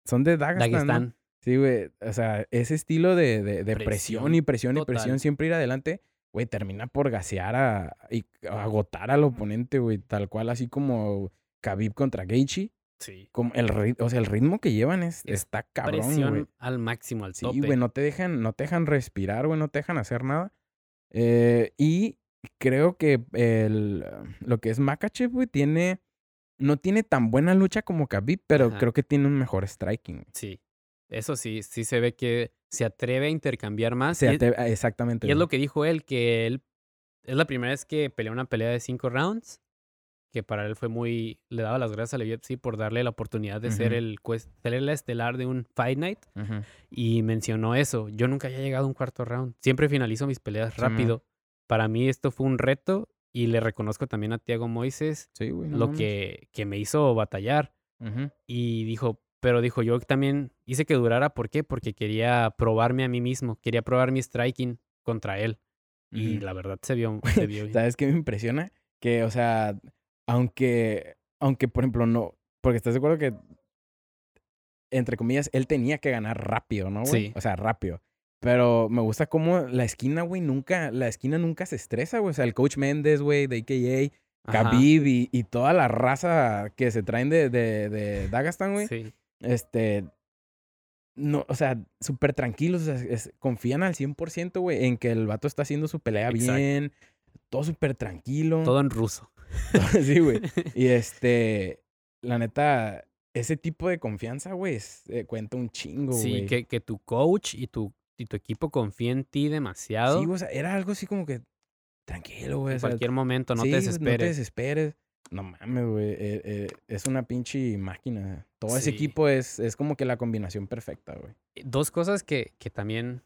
son de Dagestan. Sí, güey, o sea, ese estilo de, de, de presión, Presión y presión y presión, siempre ir adelante, güey, termina por gasear a, y agotar al oponente, güey, tal cual, así como Khabib contra Gaethje, Sí. como el, rit- o sea, el ritmo que llevan es, Es está cabrón, Presión al máximo, al Sí, tope. güey, no te dejan, no te dejan respirar, güey, no te dejan hacer nada. Eh, y creo que el, lo que es Makachev, güey, tiene, no tiene tan buena lucha como Khabib, pero Ajá. creo que tiene un mejor striking. Sí. Eso sí, sí se ve que se atreve a intercambiar más. Se ah, exactamente. y es lo que dijo él, que él es la primera vez que peleó una pelea de cinco rounds, que para él fue muy, le daba las gracias a la UFC por darle la oportunidad de ser Ujú. el cues- ser el estelar de un Fight Night Ujú. y mencionó eso. Yo nunca había llegado a un cuarto round. Siempre finalizo mis peleas rápido. Para mí esto fue un reto y le reconozco también a Thiago Moises Sí, güey. no lo mames. que, que me hizo batallar. Ujú. Y dijo, pero dijo, yo también hice que durara, ¿por qué? Porque quería probarme a mí mismo, quería probar mi striking contra él. Y la verdad se vio, se vio bien. ¿Sabes qué me impresiona? Que, o sea, aunque, aunque, por ejemplo, no, porque estás de acuerdo que, entre comillas, él tenía que ganar rápido, ¿no, güey? Sí. O sea, rápido. Pero me gusta cómo la esquina, güey, nunca, la esquina nunca se estresa, güey. O sea, el coach Méndez, güey, de AKA, Khabib y, y toda la raza que se traen de, de, de Dagestan, güey. Sí, Este, no, o sea, súper tranquilos, o sea, es- confían al 100%, güey, en que el vato está haciendo su pelea Exacto. bien, todo súper tranquilo. todo en ruso. sí, güey. Y este, la neta, ese tipo de confianza, güey, es- eh, cuenta un chingo, güey. Sí, que, que tu coach y tu, y tu equipo confíen en ti demasiado. Sí, güey, o sea, era algo así como que tranquilo, güey. en o sea, cualquier momento, no sí, te desesperes. No te desesperes. No mames, güey. eh, eh, es una pinche máquina. Todo ese equipo es, es como que la combinación perfecta, güey. Dos cosas que, que también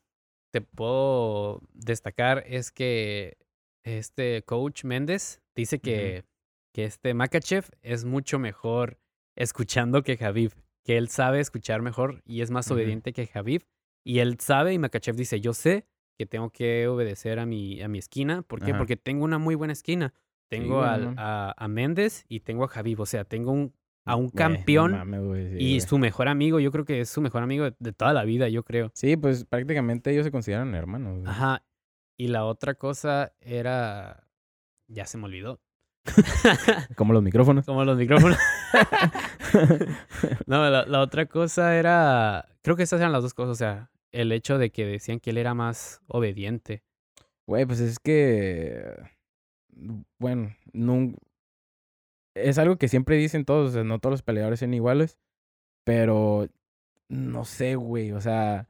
te puedo destacar es que este coach Méndez dice que, que este Makachev es mucho mejor escuchando que Javib, que él sabe escuchar mejor y es más obediente que Javib. Y él sabe y Makachev dice, yo sé que tengo que obedecer a mi, a mi esquina. ¿Por qué? Porque tengo una muy buena esquina. Tengo al- a, a Méndez y tengo a Javib. O sea, tengo un, a un no campeón mames, y su mejor amigo. Yo creo que es su mejor amigo de, de toda la vida, yo creo. Sí, pues prácticamente ellos se consideran hermanos. Ajá. Y la otra cosa era. Ya se me olvidó. Como los micrófonos. Como los micrófonos. no, la, la otra cosa era. Creo que esas eran las dos cosas. O sea, el hecho de que decían que él era más obediente. Güey, pues es que. Bueno, nun- es algo que siempre dicen todos, o sea, no todos los peleadores son iguales, pero no sé, güey, o sea,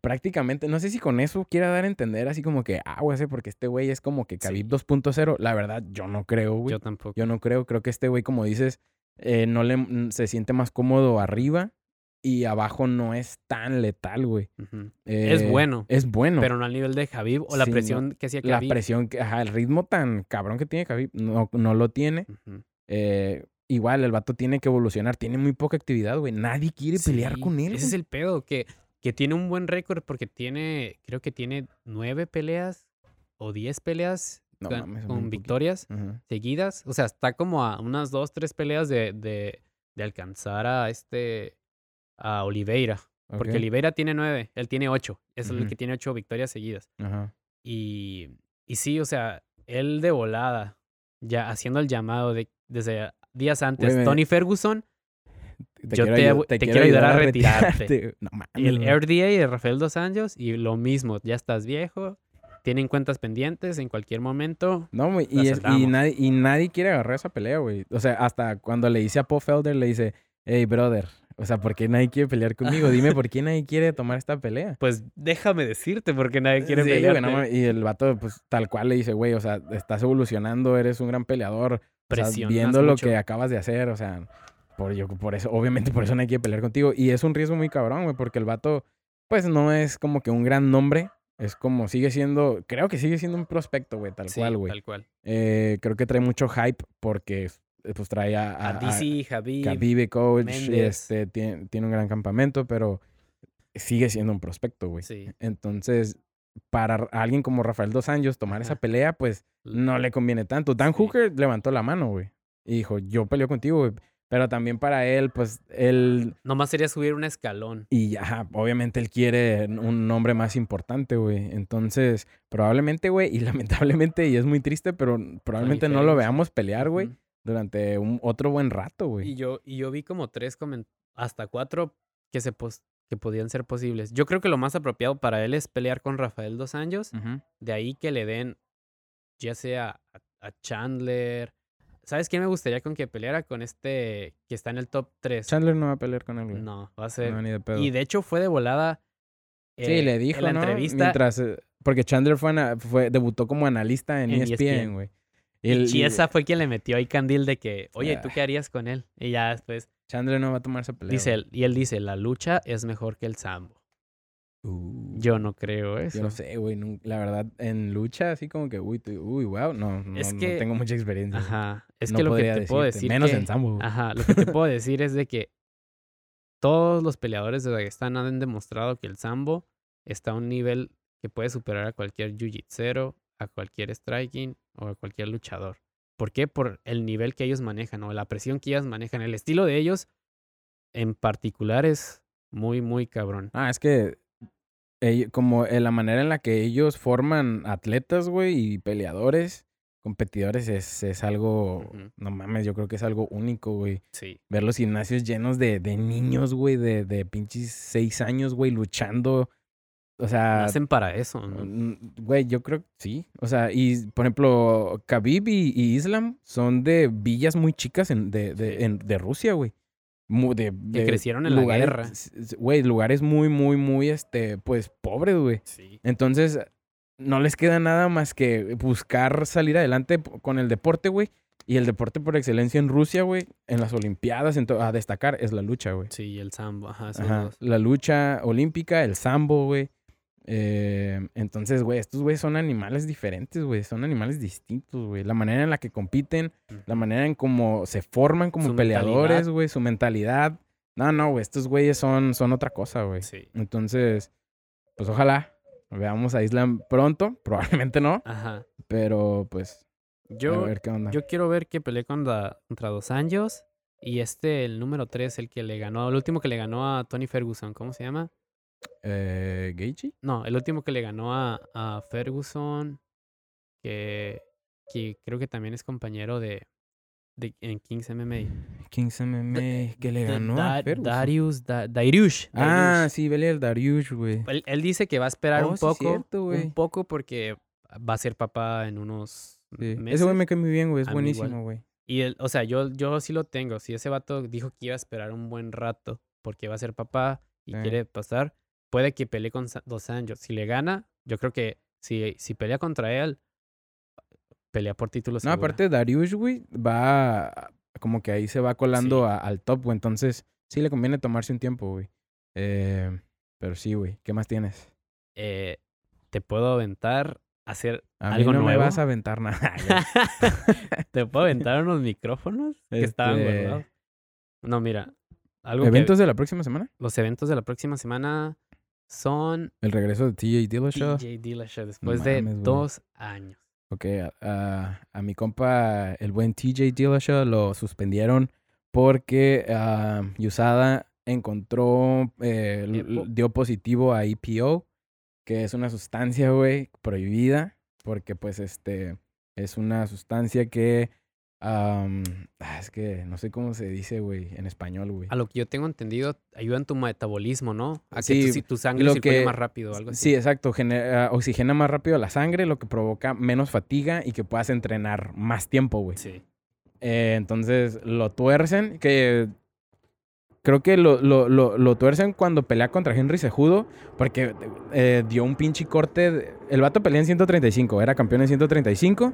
prácticamente, no sé si con eso quiera dar a entender así como que, ah, güey, porque este güey es como que Khabib 2.0, la verdad, yo no creo, güey. Yo tampoco. Yo no creo, creo que este güey, como dices, eh, no le, mm, se siente más cómodo arriba y abajo no es tan letal, güey. Es Eh, bueno, Es bueno. Pero no al nivel de Javib o la Sí, presión que hacía la Khabib. presión, que, ajá, el ritmo tan cabrón que tiene Khabib, no, no lo tiene. Eh, igual, el vato tiene que evolucionar, tiene muy poca actividad, güey. Nadie quiere pelear Sí, con él. Ese es el pedo, que, que tiene un buen récord porque tiene, creo que tiene nueve peleas o diez peleas No con, mames, victorias seguidas. O sea, está como a unas dos, tres peleas de, de, de alcanzar a este, a Oliveira. Porque. Oliveira tiene nueve, él tiene ocho. Es el que tiene ocho victorias seguidas. Y, y sí, o sea, él de volada, ya haciendo el llamado de, desde días antes, Tony Ferguson Yo quiero te te quiero ayudar a retirarte. No y el. RDA de Rafael Dos Anjos y lo mismo, ya estás viejo, tienen cuentas pendientes en cualquier momento. No, güey, y, es- y, saldamos. nadie, y nadie quiere agarrar esa pelea, güey. O sea, hasta cuando le dice a Paul Felder, le dice, hey, brother, o sea, ¿por qué nadie quiere pelear conmigo? Dime por qué nadie quiere tomar esta pelea. Pues déjame decirte porque nadie quiere Sí, pelearte. no y el vato, pues, tal cual le dice, güey, o sea, estás evolucionando, eres un gran peleador. O sea, viendo lo que acabas de hacer, o sea, por, yo, por eso, obviamente por eso nadie quiere pelear contigo. Y es un riesgo muy cabrón, güey, porque el vato, pues, no es como que un gran nombre. Es como, sigue siendo, creo que sigue siendo un prospecto, güey, tal Sí, cual, güey. Tal cual. Eh, creo que trae mucho hype porque, eh, pues, trae a, a, A, DC, Javi. Khabib, coach, este, tiene, tiene un gran campamento, pero sigue siendo un prospecto, güey. Sí. Entonces, para alguien como Rafael Dos Anjos tomar esa pelea, pues no le conviene tanto. Dan Sí. Hooker levantó la mano, güey. Y dijo, yo peleo contigo, güey. Pero también para él, pues, él... Nomás sería subir un escalón. Y ajá, obviamente él quiere un nombre más importante, güey. Entonces, probablemente, güey, y lamentablemente, y es muy triste, pero probablemente no lo veamos pelear, güey, durante un otro buen rato, Y güey. yo, y yo vi como tres, hasta cuatro que, se pos- que podían ser posibles. Yo creo que lo más apropiado para él es pelear con Rafael Dos Anjos. De ahí que le den, ya sea a, a Chandler. ¿Sabes quién me gustaría con que peleara con este que está en el top 3? Chandler no va a pelear con él, güey. No, va a ser. No, ni de pedo. y de hecho fue de volada. Sí, eh, le dijo, en la ¿no? entrevista. Mientras, eh, porque Chandler fue, ana- fue debutó como analista en, E En ESPN, ESPN. güey. Y el- Chiesa fue quien le metió ahí candil de que, oye, ¿tú Ah. qué harías con él? Y ya después Chandler no va a tomar esa pelea. dice y él dice, la lucha es mejor que el sambo. Uh, Yo no creo eso. yo no sé, güey. La verdad, en lucha, así como que, uy, wow, no, no, Es no que- tengo mucha experiencia. Ajá. Es que lo que te puedo decir Menos que- en Sambo. Ajá, lo que te puedo decir es de que todos los peleadores de Dagestán han demostrado que el sambo está a un nivel que puede superar a cualquier jiu-jitsu, a cualquier striking o a cualquier luchador. ¿Por qué? Por el nivel que ellos manejan o la presión que ellos manejan. El estilo de ellos en particular es muy, muy cabrón. Ah, es que como la manera en la que ellos forman atletas, güey, y peleadores, competidores, es, es algo, no mames, yo creo que es algo único, güey. Sí. Ver los gimnasios llenos de, de niños, güey, de, de pinches seis años, güey, luchando. O sea, Hacen para eso, ¿no? güey, yo creo que sí. O sea, y por ejemplo, Khabib y, y Islam son de villas muy chicas en, de, de, Sí. en- de Rusia, güey. De, Que crecieron en la lugares- guerra. s- s- Güey, lugares muy, muy, muy, este, pues, pobres, güey. Sí. Entonces, no les queda nada más que buscar salir adelante con el deporte, güey. Y el deporte por excelencia en Rusia, güey, en las Olimpiadas, en a destacar, es la lucha, güey. Sí, el sambo, ajá, Ajá. La lucha olímpica, el sambo, güey. Eh, entonces, güey, estos güeyes son animales diferentes, güey. Son animales distintos, güey. La manera en la que compiten, la manera en cómo se forman como Su peleadores, güey, su mentalidad. No, no, güey, estos güeyes son, son otra cosa, güey. Sí. Entonces, pues ojalá veamos a Islam pronto. Probablemente no, Ajá. pero pues Yo, a ver qué onda. Yo quiero ver que pelee contra, contra Dos Anjos. Y este, el número 3, el que le ganó, el último que le ganó a Tony Ferguson, ¿cómo se llama? Eh, ¿Gaethje? No, el último que le ganó a, a Ferguson, que, que creo que también es compañero de, de- en Kings MMA. Kings MMA, que le ganó Da- a Ferguson. Darius, Da- Dariush. Ah, sí, vele el Dariush, güey. Él, él dice que va a esperar Oh, un sí, poco, cierto, güey. un poco porque va a ser papá en unos Sí. meses. Ese güey me cae muy bien, güey. Es A buenísimo, güey. Y él, o sea, yo, yo sí lo tengo. Si ese vato dijo que iba a esperar un buen rato porque va a ser papá y Sí. quiere pasar, puede que pelee con Dos Anjos. Si le gana, yo creo que si, si pelea contra él, pelea por título No, segura. aparte Dariush, güey, va como que ahí se va colando a- al top, güey. Entonces, sí le conviene tomarse un tiempo, güey. Eh, pero sí, güey. ¿Qué más tienes? Eh, te puedo aventar, hacer A mí algo no me vas a aventar nada. ¿Te puedo aventar unos micrófonos que estaban Este, guardados? No, mira. Algo que- ¿Eventos de la próxima semana? los eventos de la próxima semana son El regreso de TJ Dillashaw. DJ Dillashaw después de mames, dos años. Ok, a, a- mi compa, el buen TJ Dillashaw, lo suspendieron porque ah, USADA encontró, eh, dio positivo a EPO, que es una sustancia, güey, prohibida, porque pues este es una sustancia que, ah, es que no sé cómo se dice, güey, en español, güey. A lo que yo tengo entendido, ayuda en tu metabolismo, ¿no? A que Sí, tu, si tu sangre lo circule que- más rápido o algo así. Sí, exacto. genera- oxigena más rápido la sangre, lo que provoca menos fatiga y que puedas entrenar más tiempo, güey. Sí. Eh, entonces lo tuercen, que creo que lo, lo, lo, lo tuercen cuando pelea contra Henry Sejudo, porque eh, dio un pinche corte. de- el vato pelea en 135, era campeón en 135.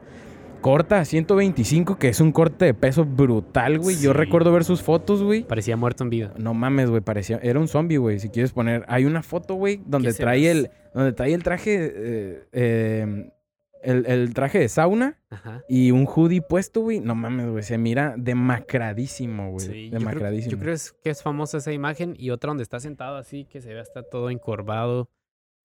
Corta a 125, que es un corte de peso brutal, güey. Yo recuerdo ver sus fotos, güey. Parecía muerto en vida. No mames, güey, parecía, era un zombie, güey. Si quieres poner, hay una foto, güey, donde trae el, donde trae el traje, eh, eh, el, el traje de sauna Ajá. y un hoodie puesto, güey. No mames, güey, se mira demacradísimo, güey. Sí, yo creo, demacradísimo. yo creo que es famosa esa imagen y otra donde está sentado así, que se ve hasta todo encorvado.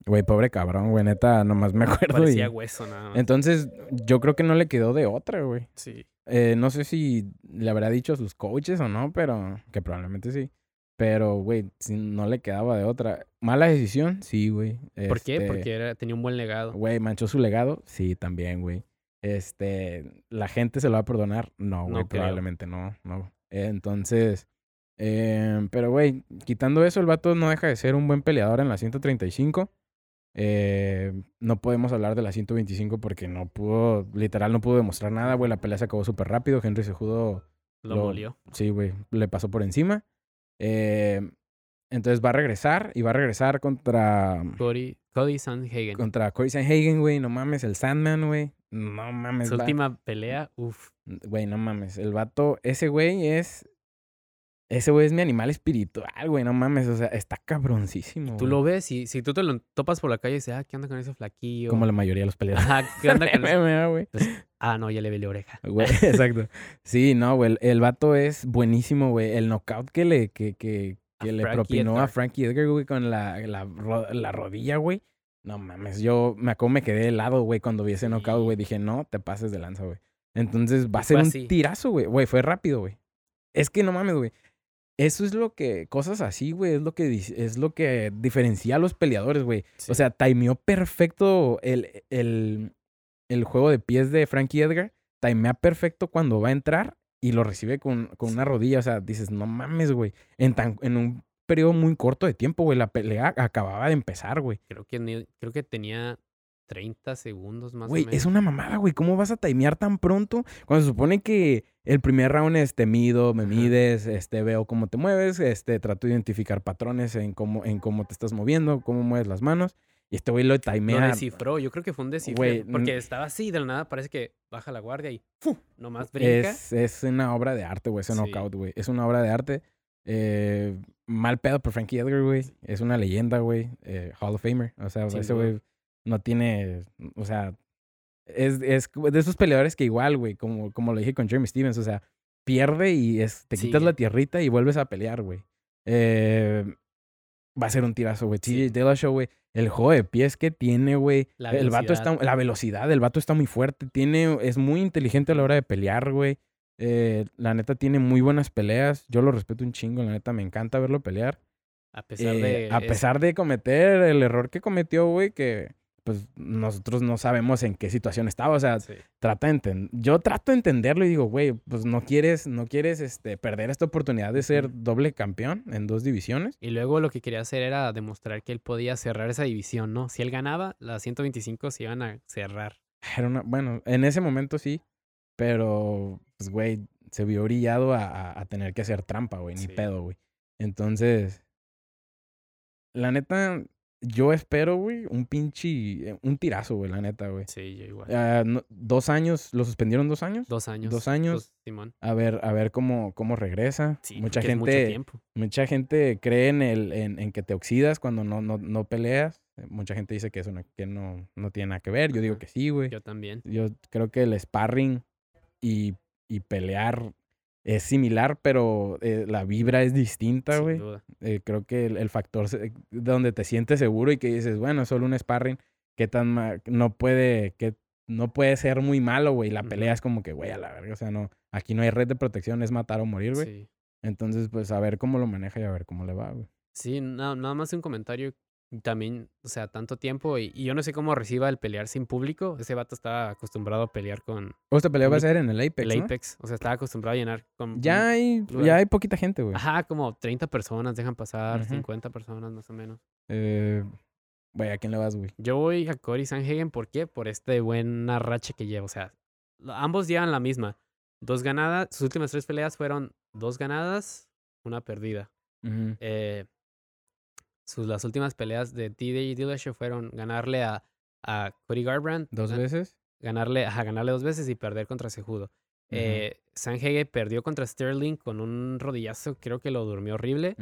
Güey, pobre cabrón, güey, neta, nomás me acuerdo. y- Parecía hueso nada más. Entonces, yo creo que no le quedó de otra, güey. sí. Eh, no sé si le habrá dicho a sus coaches o no, pero que probablemente sí. Pero, güey, si no le quedaba de otra. Mala decisión, sí, güey. ¿Por qué? Este, Porque era, tenía un buen legado. Güey, manchó su legado, sí, también, güey. Este, la gente se lo va a perdonar, no, güey, No probablemente no, no. Eh, Entonces, eh, pero, güey, quitando eso, el vato no deja de ser un buen peleador en la 135. Eh, no podemos hablar de la 125 porque no pudo, literal, no pudo demostrar nada, güey. La pelea se acabó súper rápido. Henry Sejudo, Lo, lo- molió. sí, güey, le pasó por encima. Eh, entonces va a regresar y va a regresar contra, Cody, Cody Sandhagen. contra Corey Sanhagen, güey. No mames, el Sandman, güey. No mames, Su va- última pelea, uff. Güey, no mames. El vato, ese güey es. Ese güey es mi animal espiritual, güey. No mames. O sea, está cabroncísimo. Tú güey. lo ves y si tú te lo topas por la calle y dices, ah, ¿qué onda con ese flaquillo? Como la mayoría de los peleadores. Ajá, ¿qué onda con ese? Güey. Ah, no, ya le ve la oreja. Güey, exacto. Sí, no, güey. El, el vato es buenísimo, güey. El knockout que le, que, que, que le Frankie propinó a. Frankie Edgar, güey, con la, la, ro- la rodilla, güey. No mames. Yo me acuerdo, me quedé helado, güey, cuando vi ese knockout, güey. Dije, no, te pases de lanza, güey. Entonces va a ser un así. tirazo, güey. Güey, fue rápido, güey. Es que no mames, güey. Eso es lo que, cosas así, güey, es lo que es lo que diferencia a los peleadores, güey. O sea, timeó perfecto el, el, el juego de pies de Frankie Edgar. Timea perfecto cuando va a entrar y lo recibe con, con una rodilla. O sea, dices, no mames, güey. En, tan, en un periodo muy corto de tiempo, güey. La pelea acababa de empezar, güey. creo que creo que tenía 30 segundos más Güey, o menos. es una mamada, güey. ¿Cómo vas a timear tan pronto? Cuando se supone que el primer round es te mido, me Ajá. mides, este, veo cómo te mueves, este, trato de identificar patrones en cómo, en cómo te estás moviendo, cómo mueves las manos. Y este güey lo Lo timea. descifró, yo creo que fue un descifro. Güey, Porque estaba así, de la nada parece que baja la guardia y ¡fu! nomás brinca. Es, es una obra de arte, güey, ese Sí. knockout, güey. Es una obra de arte. Eh, mal pedo por Frankie Edgar, güey. Es una leyenda, güey. Eh, Hall of Famer. O sea, ese güey no tiene. O sea, es, es de esos peleadores que igual, güey, como, como lo dije con Jeremy Stevens, o sea, pierde y es, te quitas la tierrita y vuelves a pelear, güey. Eh, va a ser un tirazo, güey. Sí. TJ Dillashaw, güey. El juego de pies que tiene, güey. La El vato está, la velocidad, el vato está muy fuerte, tiene, es muy inteligente a la hora de pelear, güey. Eh, la neta tiene muy buenas peleas. Yo lo respeto un chingo, la neta me encanta verlo pelear. A pesar Eh, de. a es- pesar de cometer el error que cometió, güey, que pues nosotros no sabemos en qué situación estaba. O sea, Sí. trata de yo trato de entenderlo y digo, güey, pues no quieres, no quieres este, perder esta oportunidad de ser doble campeón en dos divisiones. Y luego lo que quería hacer era demostrar que él podía cerrar esa división, ¿no? Si él ganaba, las 125 se iban a cerrar. Era una, bueno, en ese momento sí, pero, pues, güey, se vio orillado a, a- a tener que hacer trampa, güey, ni Sí. pedo, güey. Entonces, la neta, yo espero, güey, un pinche, eh, un tirazo, güey, la neta, güey. Sí, yo igual. Ah, no- dos años, ¿lo suspendieron dos años? Dos años. dos años. Simón. A ver, a ver cómo, cómo regresa. Sí, mucha es mucho gente, tiempo. mucha gente cree en el, en, en que te oxidas cuando no, no, no peleas. Eh, Mucha gente dice que eso no, que no, no tiene nada que ver. Yo digo que sí, güey. Yo también. Yo creo que el sparring y, y pelear es similar, pero eh, la vibra es distinta, güey. Eh, creo que el, el factor se- donde te sientes seguro y que dices, bueno, es solo un sparring, que tan ma- no puede, que no puede ser muy malo, güey. La pelea Ujú. es como que, güey, a la verga, o sea, no, aquí no hay red de protección, es matar o morir, güey. Sí. Entonces, pues a ver cómo lo maneja y a ver cómo le va, güey. Sí, na- nada más un comentario. También, o sea, tanto tiempo y, y yo no sé cómo reciba el pelear sin público. Ese vato estaba acostumbrado a pelear con O esta pelea va a ser en el Apex, el ¿no? Apex. O sea, estaba acostumbrado a llenar con... Ya hay, lugar. ya hay poquita gente, güey. Ajá, como 30 personas dejan pasar, Ujú. 50 personas más o menos. Eh, güey, ¿a quién le vas, güey? Yo voy a Cory Sanhagen, ¿por qué? Por este buena racha que lleva. O sea, ambos llevan la misma. Dos ganadas, sus últimas tres peleas fueron dos ganadas, una perdida. Eh, sus, las últimas peleas de TJ Dillashaw fueron ganarle a, a Cody Garbrandt. ¿Dos veces? Ganarle, ajá, ganarle dos veces y perder contra Cejudo. Ujú. Eh, Sanhagen perdió contra Sterling con un rodillazo, creo que lo durmió horrible.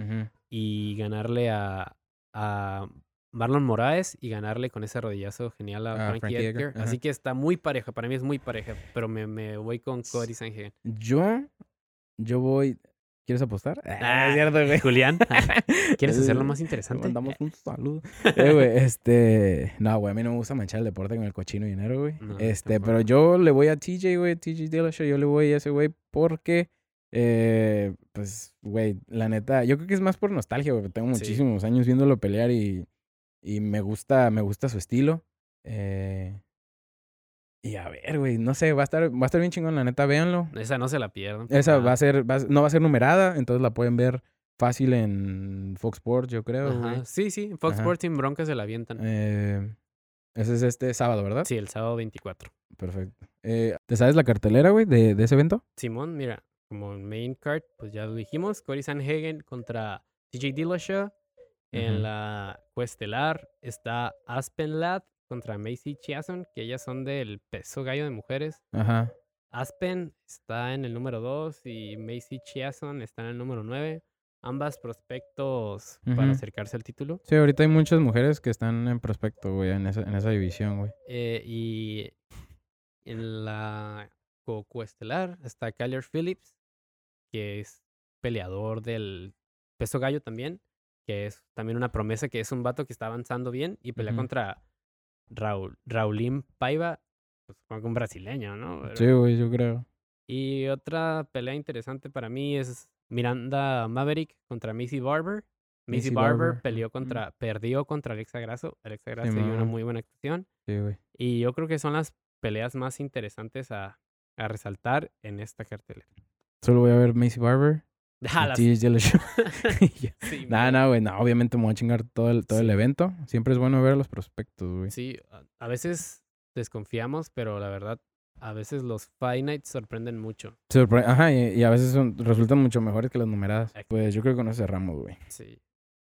Y ganarle a, a Marlon Moraes y ganarle con ese rodillazo genial a A Frankie, Frankie Edgar. Así que está muy pareja, para mí es muy pareja, pero me, me voy con Cody Sanhagen. Yo, yo voy. ¿Quieres apostar? Ah, es cierto, güey. Julián, ¿quieres hacerlo Eh, más Le interesante? mandamos un saludo. Eh, güey, este. No, güey, a mí no me gusta manchar el deporte con el cochino dinero, güey. No, este, pero yo le voy a TJ, güey, TJ Dillashaw, yo le voy a ese güey porque. Eh, pues, güey, la neta, yo creo que es más por nostalgia, güey. Tengo Sí. muchísimos años viéndolo pelear y, y me gusta, me gusta su estilo. Eh, y a ver, güey, no sé, va a estar, va a estar bien chingón, la neta, véanlo. Esa no se la pierdan. por Esa va a ser, va a- no va a ser numerada, entonces la pueden ver fácil en Fox Sports, yo creo, güey. Ajá, Sí, sí, Fox Ajá. Sports sin broncas se la avientan. Eh, ese es este sábado, ¿verdad? Sí, el sábado 24. Perfecto. Eh, ¿Te sabes la cartelera, güey, de, de ese evento? Simón, mira, como main card, pues ya lo dijimos, Cory Sanhagen contra TJ Dillashaw. En la cuestelar está Aspen Ladd contra Macy Chiasson, que ellas son del peso gallo de mujeres. Ajá. Aspen está en el número 2 y Macy Chiasson está en el número 9. Ambas prospectos para acercarse al título. Sí, ahorita hay muchas mujeres que están en prospecto, güey, en esa, en esa división, güey. Eh, y en la co- coestelar está Kyler Phillips, que es peleador del peso gallo también, que es también una promesa que es un vato que está avanzando bien y pelea contra Raúl, Raulín Paiva, pues supongo que un brasileño, ¿no? Pero- Sí, güey, yo creo. Y otra pelea interesante para mí es Miranda Maverick contra Missy Barber. Missy Missy Barber, Barber, peleó contra, perdió contra Alexa Grasso. Alexa Grasso dio una muy buena actuación. Sí, güey. Y yo creo que son las peleas más interesantes a, a resaltar en esta cartelera. Solo voy a ver Macy Barber. Y las- TJ Dillashaw. Y ya. sí, Nah, nah, güey, no, obviamente me voy a chingar todo el, todo el evento. Siempre es bueno ver los prospectos, güey. Sí, a- a veces desconfiamos, pero la verdad, a veces los Nights sorprenden mucho. Sorpre- Ajá, y, y a veces son, resultan mucho mejores que las numeradas. Pues yo creo que con eso cerramos, güey. Sí.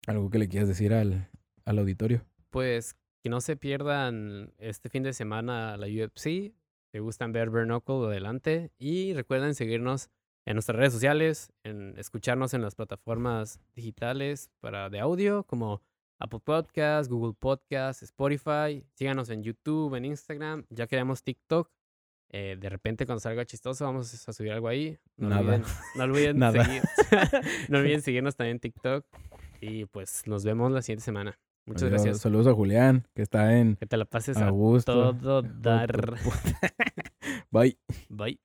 Algo que le quieras decir al, al auditorio. Pues que no se pierdan este fin de semana la UFC. Si gustan ver Bare Knuckle, adelante. Y recuerden seguirnos en nuestras redes sociales, en escucharnos en las plataformas digitales para de audio como Apple Podcasts, Google Podcasts, Spotify. Síganos en YouTube, en Instagram. Ya creamos TikTok. Eh, de repente cuando salga chistoso vamos a subir algo ahí. No Nada. olviden, no olviden, Nada. seguir- no olviden seguirnos también en TikTok. Y pues nos vemos la siguiente semana. Muchas Adiós. gracias. Saludos a Julián, que está en Que te la pases a Augusto. todo dar. Bye. Bye.